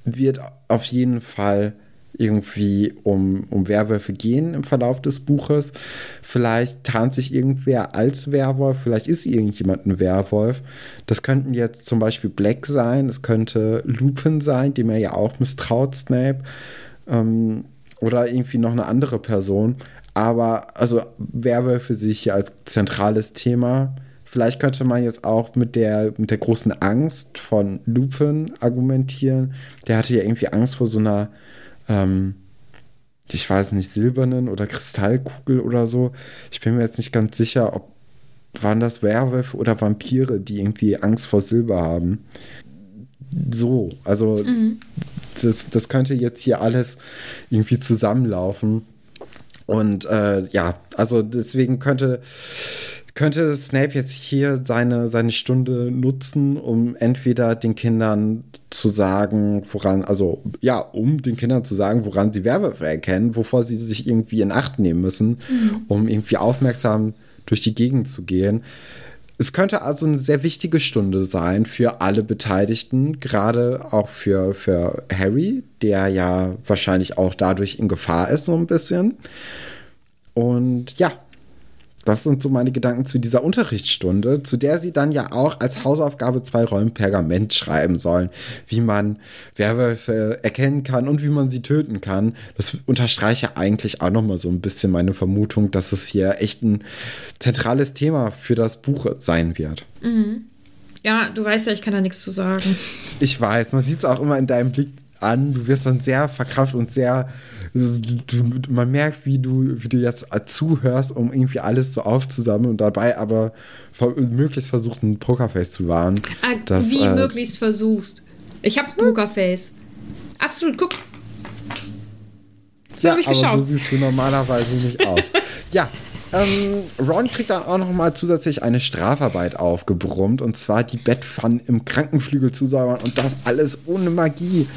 B: wird auf jeden Fall irgendwie um, um Werwölfe gehen im Verlauf des Buches. Vielleicht tarnt sich irgendwer als Werwolf, vielleicht ist irgendjemand ein Werwolf. Das könnten jetzt zum Beispiel Black sein, es könnte Lupin sein, dem er ja auch misstraut, Snape. Ähm, oder irgendwie noch eine andere Person. Aber also Werwölfe sehe ich hier als zentrales Thema. Vielleicht könnte man jetzt auch mit der, mit der großen Angst von Lupin argumentieren. Der hatte ja irgendwie Angst vor so einer ähm, ich weiß nicht, silbernen oder Kristallkugel oder so. Ich bin mir jetzt nicht ganz sicher, ob waren das Werwölfe oder Vampire, die irgendwie Angst vor Silber haben. So, also mhm. das, das könnte jetzt hier alles irgendwie zusammenlaufen. Und äh, ja, also deswegen könnte könnte Snape jetzt hier seine, seine Stunde nutzen, um entweder den Kindern zu sagen, woran, also ja, um den Kindern zu sagen, woran sie Werwölfe erkennen, wovor sie sich irgendwie in Acht nehmen müssen, mhm. um irgendwie aufmerksam durch die Gegend zu gehen. Es könnte also eine sehr wichtige Stunde sein für alle Beteiligten, gerade auch für, für Harry, der ja wahrscheinlich auch dadurch in Gefahr ist, so ein bisschen. Und ja, das sind so meine Gedanken zu dieser Unterrichtsstunde, zu der sie dann ja auch als Hausaufgabe zwei Rollen Pergament schreiben sollen, wie man Werwölfe erkennen kann und wie man sie töten kann. Das unterstreiche eigentlich auch nochmal so ein bisschen meine Vermutung, dass es hier echt ein zentrales Thema für das Buch sein wird.
A: Mhm. Ja, du weißt ja, ich kann da nichts zu sagen.
B: Ich weiß, man sieht es auch immer in deinem Blick an. Du wirst dann sehr verkraft und sehr du, man merkt, wie du, wie du jetzt zuhörst, um irgendwie alles so aufzusammeln und dabei aber möglichst versucht, ein Pokerface zu wahren.
A: Ah, dass, wie äh, möglichst versuchst. Ich habe ein Pokerface. Absolut, guck.
B: So ja, habe ich geschaut. So siehst du normalerweise nicht aus. ja, ähm, Ron kriegt dann auch noch mal zusätzlich eine Strafarbeit aufgebrummt und zwar die Bettpfannen im Krankenflügel zu säubern und das alles ohne Magie.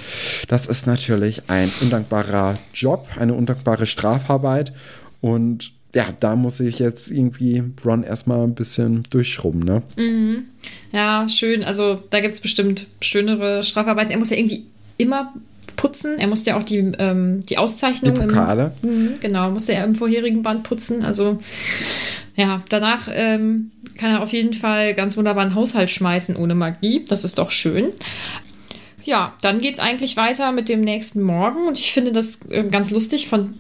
B: Das ist natürlich ein undankbarer Job, eine undankbare Strafarbeit und ja, da muss ich jetzt irgendwie Ron erstmal ein bisschen durchschrubben, ne?
A: Mhm. Ja, schön. Also da gibt es bestimmt schönere Strafarbeiten. Er muss ja irgendwie immer putzen. Er musste ja auch die, ähm, die Auszeichnung. Die
B: Pokale.
A: Im, mh, genau, musste er im vorherigen Band putzen. Also ja, danach ähm, kann er auf jeden Fall ganz wunderbar einen Haushalt schmeißen ohne Magie. Das ist doch schön. Ja, dann geht es eigentlich weiter mit dem nächsten Morgen und ich finde das äh, ganz lustig von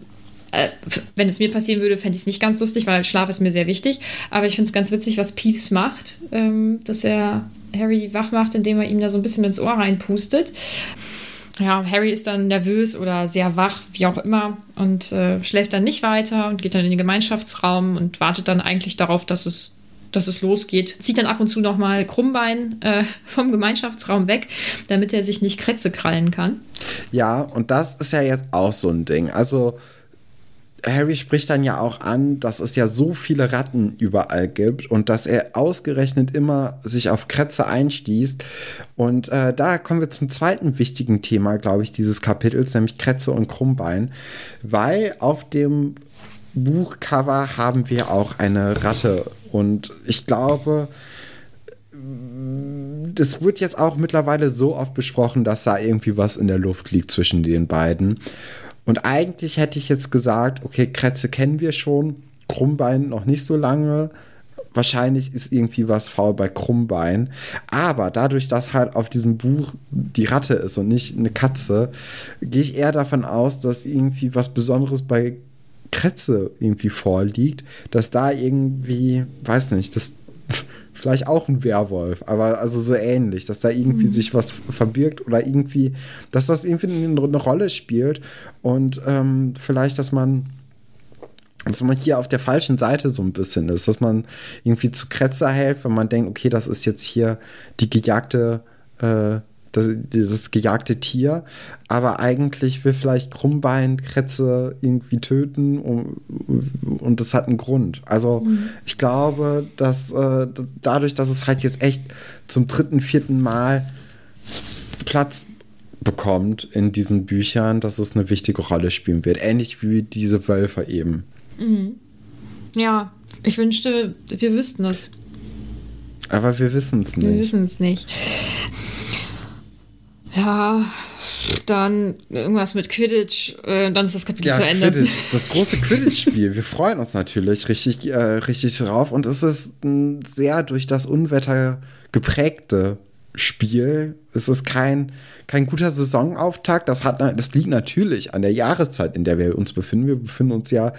A: äh, wenn es mir passieren würde, fände ich es nicht ganz lustig, weil Schlaf ist mir sehr wichtig. Aber ich finde es ganz witzig, was Peeves macht, ähm, dass er Harry wach macht, indem er ihm da so ein bisschen ins Ohr reinpustet ja, Harry ist dann nervös oder sehr wach, wie auch immer, und äh, schläft dann nicht weiter und geht dann in den Gemeinschaftsraum und wartet dann eigentlich darauf, dass es, dass es losgeht. Zieht dann ab und zu nochmal Krummbein äh, vom Gemeinschaftsraum weg, damit er sich nicht Krätze krallen kann.
B: Ja, und das ist ja jetzt auch so ein Ding. Also Harry spricht dann ja auch an, dass es ja so viele Ratten überall gibt und dass er ausgerechnet immer sich auf Krätze einstießt. Und äh, da kommen wir zum zweiten wichtigen Thema, glaube ich, dieses Kapitels, nämlich Krätze und Krummbein. Weil auf dem Buchcover haben wir auch eine Ratte. Und ich glaube, das wird jetzt auch mittlerweile so oft besprochen, dass da irgendwie was in der Luft liegt zwischen den beiden. Und eigentlich hätte ich jetzt gesagt, okay, Kretze kennen wir schon, Krummbein noch nicht so lange. Wahrscheinlich ist irgendwie was faul bei Krummbein. Aber dadurch, dass halt auf diesem Buch die Ratte ist und nicht eine Katze, gehe ich eher davon aus, dass irgendwie was Besonderes bei Kretze irgendwie vorliegt, dass da irgendwie, weiß nicht, das vielleicht auch ein Werwolf, aber also so ähnlich, dass da irgendwie mhm. sich was verbirgt oder irgendwie, dass das irgendwie eine, eine Rolle spielt und ähm, vielleicht, dass man dass man hier auf der falschen Seite so ein bisschen ist, dass man irgendwie zu Kretzer hält, wenn man denkt, okay, das ist jetzt hier die gejagte äh, das, das gejagte Tier, aber eigentlich will vielleicht Krummbein Kretze irgendwie töten und, und das hat einen Grund. Also mhm. ich glaube, dass äh, dadurch, dass es halt jetzt echt zum dritten, vierten Mal Platz bekommt in diesen Büchern, dass es eine wichtige Rolle spielen wird. Ähnlich wie diese Wölfe eben.
A: Mhm. Ja, ich wünschte, wir wüssten es.
B: Aber wir wissen es nicht.
A: Wir wissen es nicht. Ja, dann irgendwas mit Quidditch, äh, dann ist das Kapitel ja, zu Ende.
B: Quidditch, das große Quidditch-Spiel. Wir freuen uns natürlich richtig, äh, richtig drauf. Und es ist ein sehr durch das Unwetter geprägte Spiel. Es ist kein, kein guter Saisonauftakt. Das, hat, das liegt natürlich an der Jahreszeit, in der wir uns befinden. Wir befinden uns ja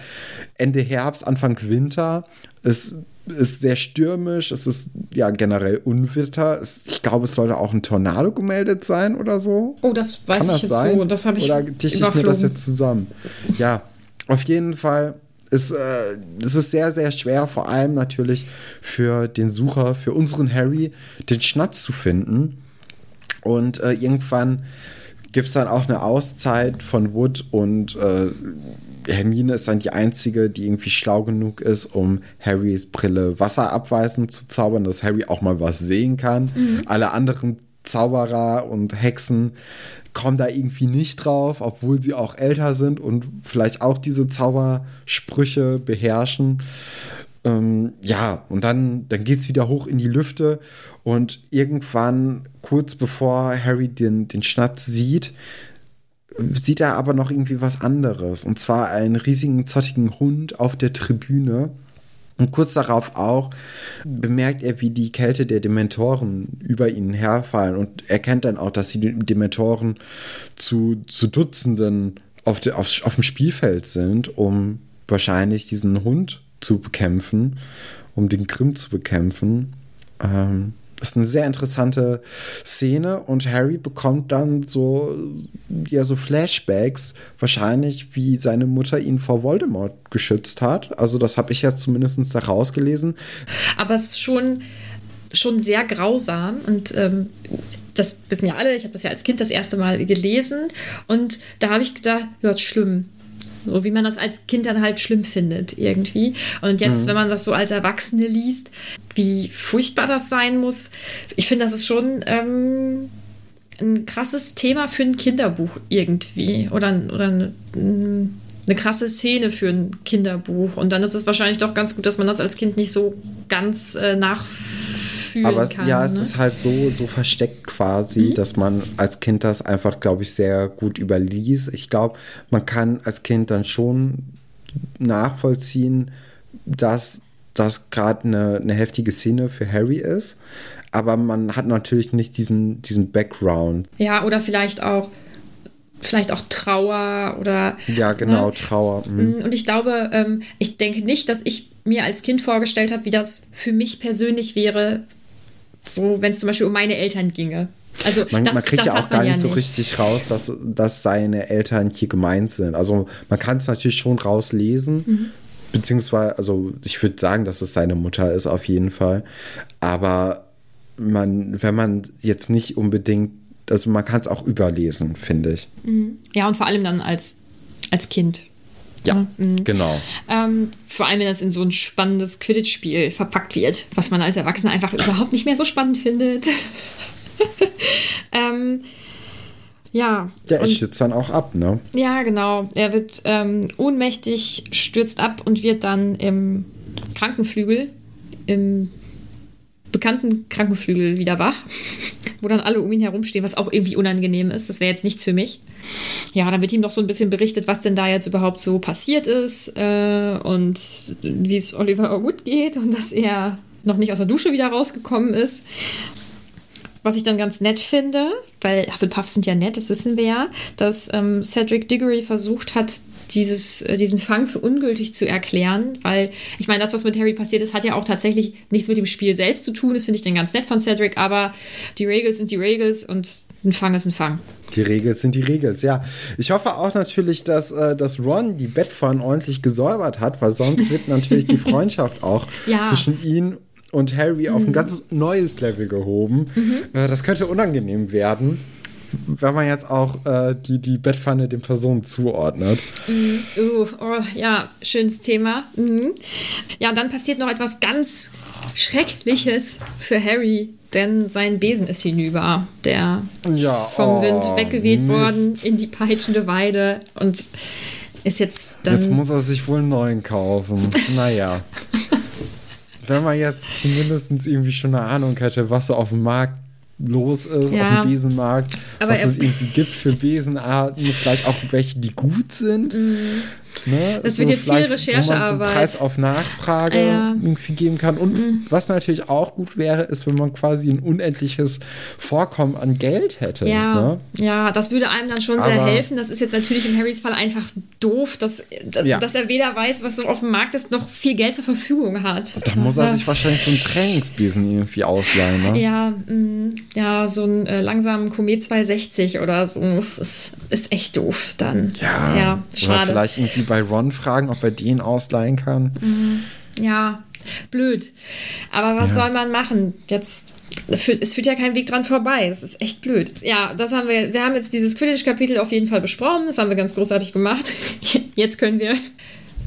B: Ende Herbst, Anfang Winter. Es ist sehr stürmisch, es ist ja generell Unwetter. Ich glaube, es sollte auch ein Tornado gemeldet sein oder so.
A: Oh, das weiß
B: Kann
A: ich
B: das
A: jetzt
B: sein?
A: so. Das habe ich
B: Oder dichte ich mir das jetzt zusammen? Ja, auf jeden Fall ist äh, es ist sehr, sehr schwer, vor allem natürlich für den Sucher, für unseren Harry, den Schnatz zu finden. Und äh, irgendwann gibt es dann auch eine Auszeit von Wood und äh, Hermine ist dann die einzige, die irgendwie schlau genug ist, um Harrys Brille wasserabweisend zu zaubern, dass Harry auch mal was sehen kann. Alle anderen Zauberer und Hexen kommen da irgendwie nicht drauf, obwohl sie auch älter sind und vielleicht auch diese Zaubersprüche beherrschen. Ähm, ja, und dann, dann geht es wieder hoch in die Lüfte und irgendwann, kurz bevor Harry den, den Schnatz sieht, sieht er aber noch irgendwie was anderes. Und zwar einen riesigen, zottigen Hund auf der Tribüne. Und kurz darauf auch bemerkt er, wie die Kälte der Dementoren über ihn herfallen und erkennt dann auch, dass die Dementoren zu, zu Dutzenden auf, de, auf, auf dem Spielfeld sind, um wahrscheinlich diesen Hund zu bekämpfen, um den Grimm zu bekämpfen. Ähm, ist eine sehr interessante Szene und Harry bekommt dann so, ja, so Flashbacks, wahrscheinlich wie seine Mutter ihn vor Voldemort geschützt hat. Also das habe ich jetzt zumindest da rausgelesen.
A: Aber es ist schon, schon sehr grausam und ähm, das wissen ja alle. Ich habe das ja als Kind das erste Mal gelesen und da habe ich gedacht, ja, ist schlimm. So wie man das als Kind dann halt schlimm findet, irgendwie. Und jetzt, wenn man das so als Erwachsene liest, wie furchtbar das sein muss, ich finde, das ist schon ähm, ein krasses Thema für ein Kinderbuch irgendwie. Oder, oder eine, eine krasse Szene für ein Kinderbuch. Und dann ist es wahrscheinlich doch ganz gut, dass man das als Kind nicht so ganz äh, nachfühlen
B: Aber es,
A: kann.
B: ja, es
A: ne?
B: ist halt so, so versteckt quasi, dass man als Kind das einfach, glaube ich, sehr gut überließ. Ich glaube, man kann als Kind dann schon nachvollziehen, dass das gerade eine, eine heftige Szene für Harry ist. Aber man hat natürlich nicht diesen, diesen Background.
A: Ja, oder vielleicht auch, vielleicht auch Trauer oder.
B: Ja, genau,
A: ne?
B: Trauer. mhm.
A: Und ich glaube, ähm, ich denke nicht, dass ich mir als Kind vorgestellt habe, wie das für mich persönlich wäre, so wenn es zum Beispiel um meine Eltern ginge. Also
B: Man,
A: das,
B: man kriegt ja auch gar nicht so
A: nicht.
B: richtig raus, dass, dass seine Eltern hier gemeint sind. Also man kann es natürlich schon rauslesen,
A: Mhm.
B: beziehungsweise, also ich würde sagen, dass es seine Mutter ist auf jeden Fall. Aber man, wenn man jetzt nicht unbedingt, also man kann es auch überlesen, finde ich.
A: Ja, und vor allem dann als, als Kind.
B: Ja,
A: Mhm.
B: genau.
A: Ähm, vor allem, wenn das in so ein spannendes Quidditch-Spiel verpackt wird, was man als Erwachsener einfach überhaupt nicht mehr so spannend findet. ähm, ja.
B: Ja, ich stütze dann auch ab, ne?
A: Ja, genau. Er wird ähm, ohnmächtig, stürzt ab und wird dann im Krankenflügel, im bekannten Krankenflügel wieder wach, wo dann alle um ihn herumstehen, was auch irgendwie unangenehm ist. Das wäre jetzt nichts für mich. Ja, dann wird ihm noch so ein bisschen berichtet, was denn da jetzt überhaupt so passiert ist äh, und wie es Oliver Wood geht und dass er noch nicht aus der Dusche wieder rausgekommen ist. Was ich dann ganz nett finde, weil Hufflepuffs sind ja nett, das wissen wir ja, dass ähm, Cedric Diggory versucht hat, dieses, äh, diesen Fang für ungültig zu erklären, weil ich meine, das, was mit Harry passiert ist, hat ja auch tatsächlich nichts mit dem Spiel selbst zu tun. Das finde ich dann ganz nett von Cedric, aber die Regels sind die Regels und ein Fang ist ein Fang.
B: Die Regels sind die Regels, ja. Ich hoffe auch natürlich, dass, äh, dass Ron die Bettpfannen ordentlich gesäubert hat, weil sonst wird natürlich die Freundschaft auch
A: Ja.
B: zwischen ihn und Harry auf ein ganz neues Level gehoben. Äh, das könnte unangenehm werden, wenn man jetzt auch äh, die, die Bettpfanne den Personen zuordnet.
A: Uh, oh, ja, schönes Thema. Mhm. Ja, und dann passiert noch etwas ganz Schreckliches für Harry, denn sein Besen ist hinüber. Der ist
B: Ja,
A: vom
B: oh,
A: Wind weggeweht
B: Mist.
A: worden in die peitschende Weide und ist jetzt dann.
B: Jetzt muss er sich wohl einen neuen kaufen. naja. Wenn man jetzt zumindest irgendwie schon eine Ahnung hätte, was so auf dem Markt los ist,
A: Ja.
B: auf dem Besenmarkt,
A: Aber
B: was es irgendwie gibt für Besenarten, vielleicht auch welche, die gut sind.
A: Mhm.
B: Ne?
A: Das wird jetzt viel
B: vielleicht, Wo man
A: Recherchearbeit.
B: so Preis auf Nachfrage
A: Ah, ja.
B: irgendwie geben kann. Und
A: Mhm.
B: was natürlich auch gut wäre, ist, wenn man quasi ein unendliches Vorkommen an Geld hätte.
A: Ja,
B: Ne?
A: ja, das würde einem dann schon sehr
B: Aber-
A: helfen. Das ist jetzt natürlich in Harrys Fall einfach doof, dass,
B: Ja.
A: dass er weder weiß, was so auf dem Markt ist, noch viel Geld zur Verfügung hat.
B: Da muss er sich wahrscheinlich so einen Trainingsbesen irgendwie ausleihen. Ne?
A: Ja, mh, ja, so ein äh, langsamen Komet 260 oder so. Das ist, ist echt doof dann.
B: Ja,
A: ja
B: Oder
A: schade.
B: vielleicht irgendwie bei Ron fragen, ob er den ausleihen kann.
A: Ja, blöd. Aber was
B: Ja.
A: soll man machen? Jetzt. Es führt ja kein Weg dran vorbei. Es ist echt blöd. Ja, das haben wir. Wir haben jetzt dieses Quidditch-Kapitel auf jeden Fall besprochen. Das haben wir ganz großartig gemacht. Jetzt können wir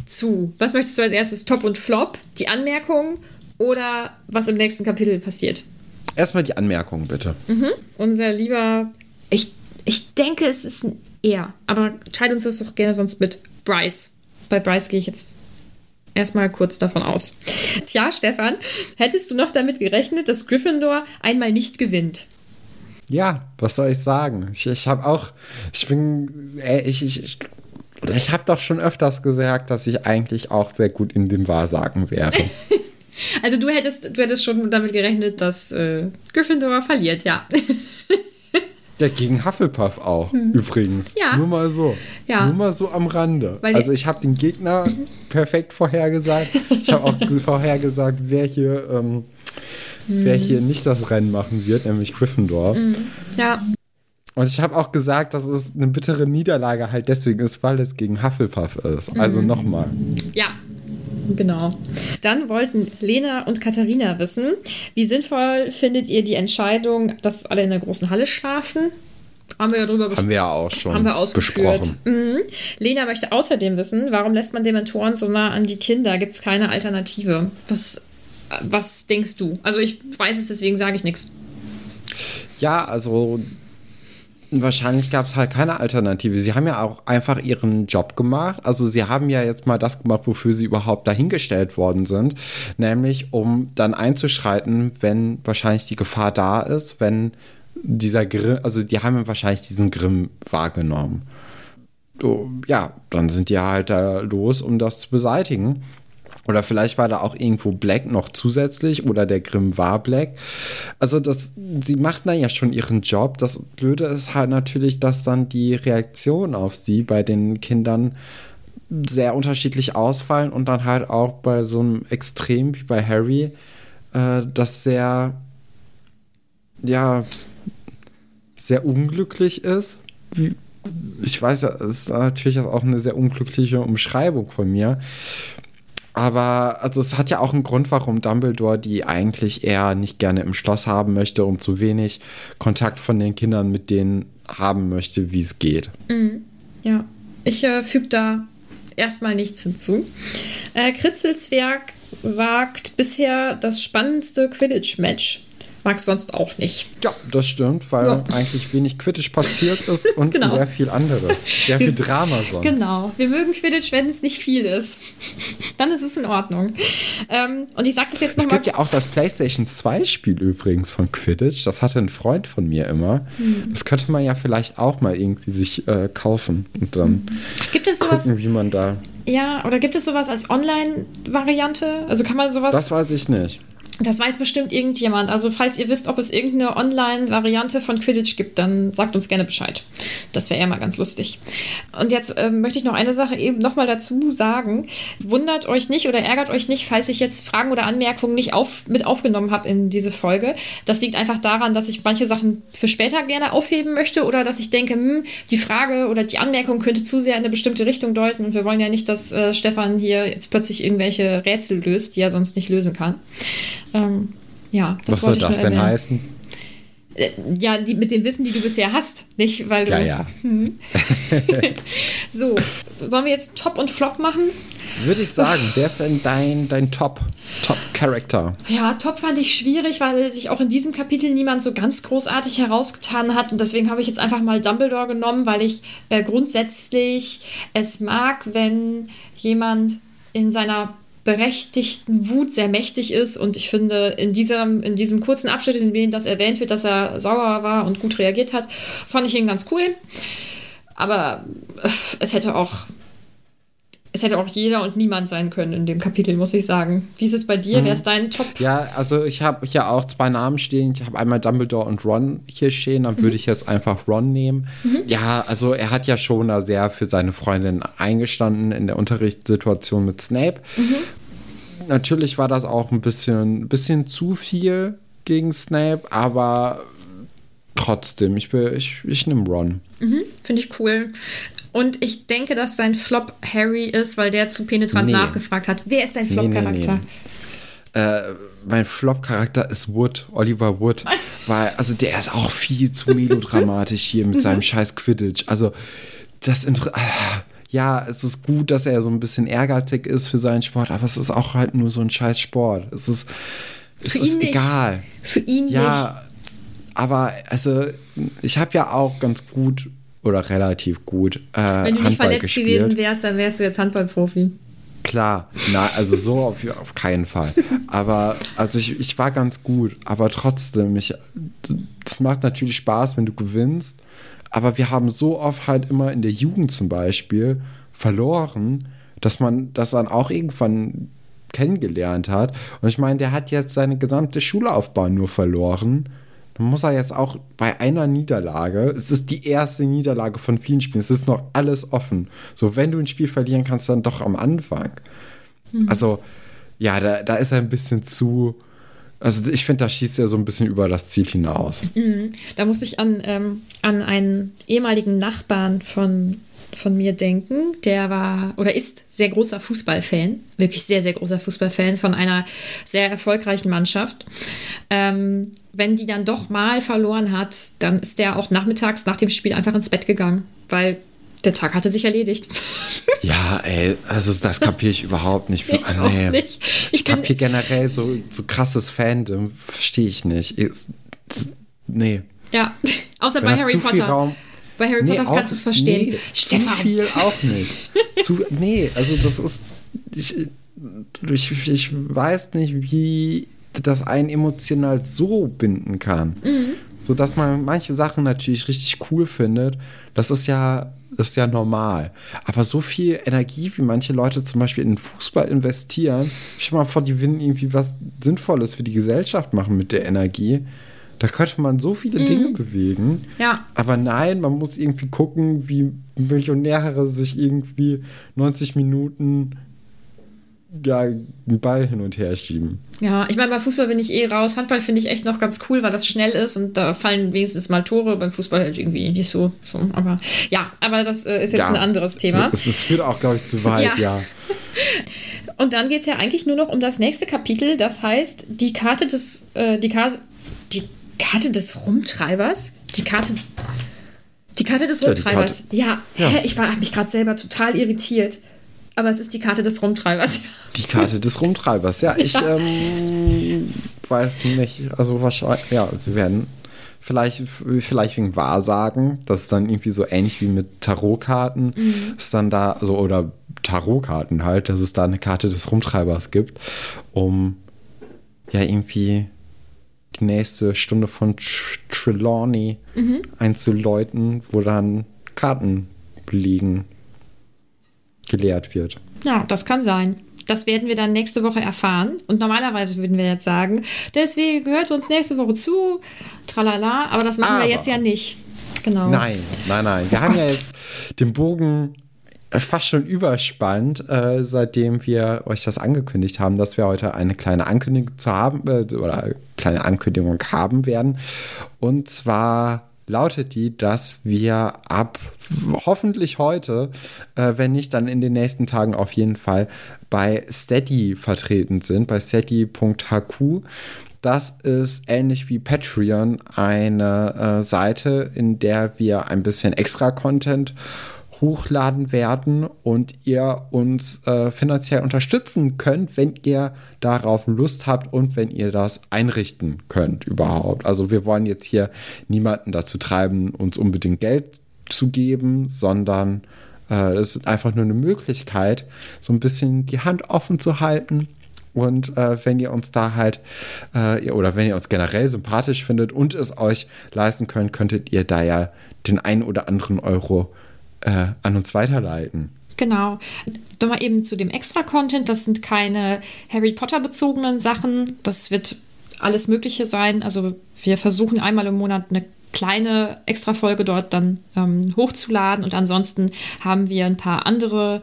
A: zu. Was möchtest du als erstes? Top und Flop? Die Anmerkungen oder was im nächsten Kapitel passiert?
B: Erstmal die Anmerkung, bitte.
A: Unser lieber. Ich, ich denke, es ist ein Er. Aber teile uns das doch gerne sonst mit Bryce. Bei Bryce gehe ich jetzt erstmal kurz davon aus. Tja, Stefan, hättest du noch damit gerechnet, dass Gryffindor einmal nicht gewinnt?
B: Ja, was soll ich sagen? Ich, ich habe auch, ich bin, äh, ich, ich, ich, ich habe doch schon öfters gesagt, dass ich eigentlich auch sehr gut in dem Wahrsagen wäre.
A: Also du hättest, du hättest schon damit gerechnet, dass äh, Gryffindor verliert, ja.
B: Ja, gegen Hufflepuff auch, übrigens.
A: Hm. Ja.
B: Nur mal so.
A: Ja.
B: Nur mal so am Rande.
A: Weil
B: also ich habe den Gegner perfekt vorhergesagt. Ich habe auch ge- vorhergesagt, wer hier, ähm, wer
A: Hm.
B: hier nicht das Rennen machen wird, nämlich Gryffindor.
A: Ja,
B: Und ich habe auch gesagt, dass es eine bittere Niederlage halt deswegen ist, weil es gegen Hufflepuff ist. Also
A: Mhm.
B: nochmal.
A: ja. Genau. Dann wollten Lena und Katharina wissen, wie sinnvoll findet ihr die Entscheidung, dass alle in der großen Halle schlafen? Haben wir ja drüber
B: Haben wir ja auch schon
A: haben wir ausgeführt.
B: besprochen.
A: Mhm. Lena möchte außerdem wissen, warum lässt man Dementoren so nah an die Kinder? Gibt es keine Alternative? Was, was denkst du? Also ich weiß es, deswegen sage ich nichts.
B: Ja, also wahrscheinlich gab es halt keine Alternative. Sie haben ja auch einfach ihren Job gemacht. Also sie haben ja jetzt mal das gemacht, wofür sie überhaupt dahingestellt worden sind, nämlich um dann einzuschreiten, wenn wahrscheinlich die Gefahr da ist, wenn dieser Grimm, also die haben wahrscheinlich diesen Grimm wahrgenommen. Ja, dann sind die halt da los, um das zu beseitigen. Oder vielleicht war da auch irgendwo Black noch zusätzlich oder der Grimm war Black. Also das, sie machten da ja schon ihren Job. Das Blöde ist halt natürlich, dass dann die Reaktionen auf sie bei den Kindern sehr unterschiedlich ausfallen und dann halt auch bei so einem Extrem wie bei Harry äh, das sehr, ja, sehr unglücklich ist. Ich weiß, das ist natürlich auch eine sehr unglückliche Umschreibung von mir. Aber also es hat ja auch einen Grund, warum Dumbledore die eigentlich eher nicht gerne im Schloss haben möchte und zu wenig Kontakt von den Kindern mit denen haben möchte, wie es geht.
A: Ja, ich äh, füge da erstmal nichts hinzu. Äh, Kritzelswerk sagt bisher das spannendste Quidditch-Match. Mag sonst auch nicht.
B: Ja, das stimmt, weil
A: Ja.
B: eigentlich wenig Quidditch passiert ist und
A: Genau.
B: sehr viel anderes. Sehr viel Drama sonst.
A: Genau. Wir mögen Quidditch, wenn es nicht viel ist. Dann ist es in Ordnung. Ähm, und ich sage das jetzt
B: Es
A: nochmal.
B: gibt ja auch das PlayStation 2 Spiel übrigens von Quidditch. Das hatte ein Freund von mir immer.
A: Hm.
B: Das könnte man ja vielleicht auch mal irgendwie sich äh, kaufen und dann
A: Gibt es sowas?
B: gucken, wie man da.
A: Ja, oder gibt es sowas als Online-Variante? Also kann man sowas.
B: Das weiß ich nicht.
A: Das weiß bestimmt irgendjemand. Also falls ihr wisst, ob es irgendeine Online-Variante von Quidditch gibt, dann sagt uns gerne Bescheid. Das wäre ja mal ganz lustig. Und jetzt ähm, möchte ich noch eine Sache eben nochmal dazu sagen. Wundert euch nicht oder ärgert euch nicht, falls ich jetzt Fragen oder Anmerkungen nicht auf, mit aufgenommen habe in diese Folge. Das liegt einfach daran, dass ich manche Sachen für später gerne aufheben möchte oder dass ich denke, hm, die Frage oder die Anmerkung könnte zu sehr in eine bestimmte Richtung deuten und wir wollen ja nicht, dass äh, Stefan hier jetzt plötzlich irgendwelche Rätsel löst, die er sonst nicht lösen kann. Ähm, ja, das
B: Was soll das denn
A: erwähnen.
B: heißen?
A: Äh, Ja, die, mit dem Wissen, die du bisher hast, nicht? Weil du,
B: Ja, ja.
A: So, sollen wir jetzt Top und Flop machen?
B: Würde ich sagen, wer ist denn dein, dein Top, Top Character?
A: Ja, Top fand ich schwierig, weil sich auch in diesem Kapitel niemand so ganz großartig herausgetan hat. Und deswegen habe ich jetzt einfach mal Dumbledore genommen, weil ich äh, grundsätzlich es mag, wenn jemand in seiner berechtigten Wut sehr mächtig ist. Und ich finde, in diesem, in diesem kurzen Abschnitt, in dem das erwähnt wird, dass er sauer war und gut reagiert hat, fand ich ihn ganz cool. Aber äh, es hätte auch es hätte auch jeder und niemand sein können in dem Kapitel, muss ich sagen. Wie ist es bei dir? Mhm. Wer ist dein Top?
B: Ja, also ich habe hier auch zwei Namen stehen. Ich habe einmal Dumbledore und Ron hier stehen. Dann mhm. würde ich jetzt einfach Ron nehmen. Mhm. Ja, also er hat ja schon da sehr für seine Freundin eingestanden in der Unterrichtssituation mit Snape. Mhm. Natürlich war das auch ein bisschen, bisschen zu viel gegen Snape, aber trotzdem, ich, ich, ich nehme Ron.
A: Mhm, Finde ich cool. Und ich denke, dass dein Flop Harry ist, weil der zu penetrant nee. nachgefragt hat. Wer ist dein Flop-Charakter? Nee,
B: nee, äh, mein Flop-Charakter ist Wood, Oliver Wood. weil, also der ist auch viel zu melodramatisch hier mit seinem scheiß Quidditch. Also, das Inter ah, ja, es ist gut, dass er so ein bisschen ehrgeizig ist für seinen Sport, aber es ist auch halt nur so ein scheiß Sport. Es ist, es für ist egal.
A: Für ihn
B: ja, nicht. aber also ich habe ja auch ganz gut oder relativ gut äh, Wenn du nicht verletzt gespielt. gewesen
A: wärst, dann wärst du jetzt Handballprofi.
B: Klar, na, also so auf, auf keinen Fall. Aber also ich, ich war ganz gut, aber trotzdem, ich, es macht natürlich Spaß, wenn du gewinnst. Aber wir haben so oft halt immer in der Jugend zum Beispiel verloren, dass man das dann auch irgendwann kennengelernt hat. Und ich meine, der hat jetzt seine gesamte Schullaufbahn nur verloren dann muss er jetzt auch bei einer Niederlage, es ist die erste Niederlage von vielen Spielen, es ist noch alles offen. So, wenn du ein Spiel verlieren kannst, dann doch am Anfang. Mhm. Also, ja, da, da ist er ein bisschen zu. Also ich finde, da schießt er so ein bisschen über das Ziel hinaus.
A: Mhm. Da muss ich an, ähm, an einen ehemaligen Nachbarn von von mir denken. Der war oder ist sehr großer Fußballfan, wirklich sehr, sehr großer Fußballfan von einer sehr erfolgreichen Mannschaft. Ähm, wenn die dann doch mal verloren hat, dann ist der auch nachmittags nach dem Spiel einfach ins Bett gegangen, weil der Tag hatte sich erledigt.
B: Ja, ey, also das kapiere ich überhaupt nicht. Ich, nee. nicht. ich, ich kapiere generell so, so krasses Fandom, verstehe ich nicht. Ich, nee.
A: Ja, außer Wenn bei Harry Potter. Raum, bei Harry nee, Potter kannst du es verstehen. Nee,
B: Stefan. Zu viel auch nicht. zu, nee, also das ist. Ich, ich, ich weiß nicht, wie das einen emotional so binden kann. Mhm. So dass man manche Sachen natürlich richtig cool findet. Das ist ja, das ist ja normal. Aber so viel Energie, wie manche Leute zum Beispiel in Fußball investieren, stell mal vor, die würden irgendwie was Sinnvolles für die Gesellschaft machen mit der Energie. Da könnte man so viele mhm. Dinge bewegen.
A: Ja.
B: Aber nein, man muss irgendwie gucken, wie Millionäre sich irgendwie 90 Minuten ja, einen Ball hin und her schieben.
A: Ja, ich meine, bei Fußball bin ich eh raus. Handball finde ich echt noch ganz cool, weil das schnell ist und da fallen wenigstens mal Tore. Beim Fußball halt irgendwie nicht so. so. Aber ja, aber das äh, ist jetzt ja, ein anderes Thema.
B: Das, das führt auch, glaube ich, zu weit, ja. ja.
A: und dann geht es ja eigentlich nur noch um das nächste Kapitel. Das heißt, die Karte des, äh, die Karte, die Karte des Rumtreibers? Die Karte. Die Karte des Rumtreibers. Ja, ja. ja. ich habe mich gerade selber total irritiert. Aber es ist die Karte des Rumtreibers.
B: Die Karte des Rumtreibers, ja. Ich ja. Ähm, weiß nicht. Also wahrscheinlich, ja, sie werden vielleicht, vielleicht wegen Wahrsagen. Das ist dann irgendwie so ähnlich wie mit Tarotkarten. Mhm. Ist dann da, also, oder Tarotkarten halt, dass es da eine Karte des Rumtreibers gibt, um ja irgendwie nächste Stunde von Tr Trelawney mhm. einzuläuten, wo dann Karten liegen, gelehrt wird.
A: Ja, das kann sein. Das werden wir dann nächste Woche erfahren. Und normalerweise würden wir jetzt sagen, deswegen gehört uns nächste Woche zu, tralala, aber das machen aber, wir jetzt ja nicht. Genau.
B: Nein, nein, nein. Wir oh haben Gott. ja jetzt den Bogen fast schon überspannt, äh, seitdem wir euch das angekündigt haben, dass wir heute eine kleine Ankündigung zu haben äh, oder eine kleine Ankündigung haben werden. Und zwar lautet die, dass wir ab hoffentlich heute, äh, wenn nicht dann in den nächsten Tagen auf jeden Fall bei Steady vertreten sind, bei steady.hq. Das ist ähnlich wie Patreon eine äh, Seite, in der wir ein bisschen extra Content hochladen werden und ihr uns äh, finanziell unterstützen könnt, wenn ihr darauf Lust habt und wenn ihr das einrichten könnt überhaupt. Also wir wollen jetzt hier niemanden dazu treiben, uns unbedingt Geld zu geben, sondern äh, es ist einfach nur eine Möglichkeit, so ein bisschen die Hand offen zu halten. Und äh, wenn ihr uns da halt, äh, oder wenn ihr uns generell sympathisch findet und es euch leisten könnt, könntet ihr da ja den einen oder anderen Euro äh, an uns weiterleiten.
A: Genau. Nochmal eben zu dem Extra-Content. Das sind keine Harry Potter-bezogenen Sachen. Das wird alles Mögliche sein. Also wir versuchen einmal im Monat eine kleine Extra-Folge dort dann ähm, hochzuladen. Und ansonsten haben wir ein paar andere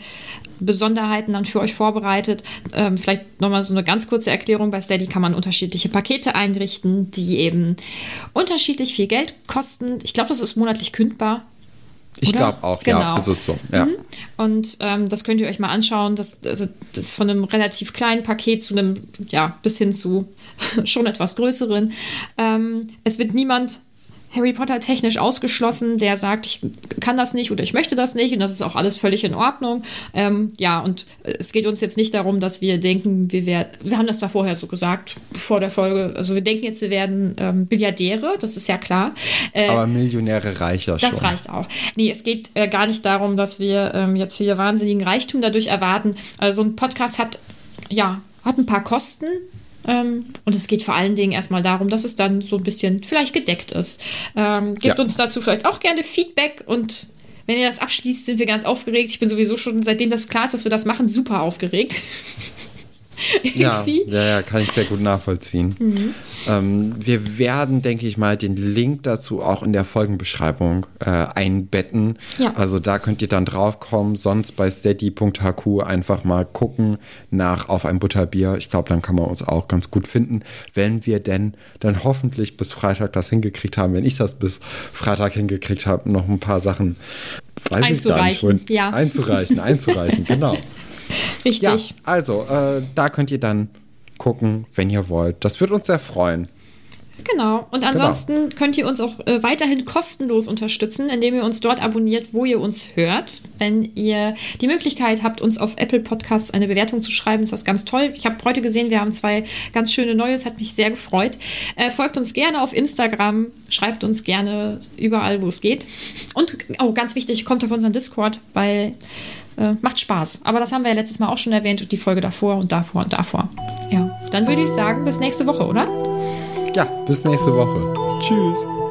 A: Besonderheiten dann für euch vorbereitet. Ähm, vielleicht nochmal so eine ganz kurze Erklärung. Bei Steady kann man unterschiedliche Pakete einrichten, die eben unterschiedlich viel Geld kosten. Ich glaube, das ist monatlich kündbar.
B: Ich glaube auch, genau. ja, ist es so. Ja. Mhm.
A: Und ähm, das könnt ihr euch mal anschauen. Das, also, das ist von einem relativ kleinen Paket zu einem, ja, bis hin zu schon etwas größeren. Ähm, es wird niemand Harry Potter technisch ausgeschlossen, der sagt, ich kann das nicht oder ich möchte das nicht und das ist auch alles völlig in Ordnung. Ähm, ja, und es geht uns jetzt nicht darum, dass wir denken, wir werden, wir haben das da vorher so gesagt, vor der Folge, also wir denken jetzt, wir werden ähm, Milliardäre, das ist ja klar.
B: Äh, Aber Millionäre reicher schon.
A: Das reicht auch. Nee, es geht äh, gar nicht darum, dass wir ähm, jetzt hier wahnsinnigen Reichtum dadurch erwarten. Also ein Podcast hat, ja, hat ein paar Kosten, und es geht vor allen Dingen erstmal darum, dass es dann so ein bisschen vielleicht gedeckt ist. Ähm, gebt ja. uns dazu vielleicht auch gerne Feedback und wenn ihr das abschließt, sind wir ganz aufgeregt. Ich bin sowieso schon, seitdem das klar ist, dass wir das machen, super aufgeregt.
B: ja, ja, ja, kann ich sehr gut nachvollziehen. Mhm. Ähm, wir werden, denke ich mal, den Link dazu auch in der Folgenbeschreibung äh, einbetten. Ja. Also da könnt ihr dann draufkommen. Sonst bei steady.hq einfach mal gucken nach auf ein Butterbier. Ich glaube, dann kann man uns auch ganz gut finden, wenn wir denn dann hoffentlich bis Freitag das hingekriegt haben. Wenn ich das bis Freitag hingekriegt habe, noch ein paar Sachen weiß ich gar nicht, ja. einzureichen, einzureichen, genau.
A: Richtig.
B: Ja, also, äh, da könnt ihr dann gucken, wenn ihr wollt. Das wird uns sehr freuen.
A: Genau. Und ansonsten genau. könnt ihr uns auch äh, weiterhin kostenlos unterstützen, indem ihr uns dort abonniert, wo ihr uns hört. Wenn ihr die Möglichkeit habt, uns auf Apple Podcasts eine Bewertung zu schreiben, ist das ganz toll. Ich habe heute gesehen, wir haben zwei ganz schöne Neues, hat mich sehr gefreut. Äh, folgt uns gerne auf Instagram, schreibt uns gerne überall, wo es geht. Und, oh, ganz wichtig, kommt auf unseren Discord, weil äh, macht Spaß. Aber das haben wir ja letztes Mal auch schon erwähnt und die Folge davor und davor und davor. Ja, dann würde ich sagen, bis nächste Woche, oder?
B: Ja, bis nächste Woche. Tschüss.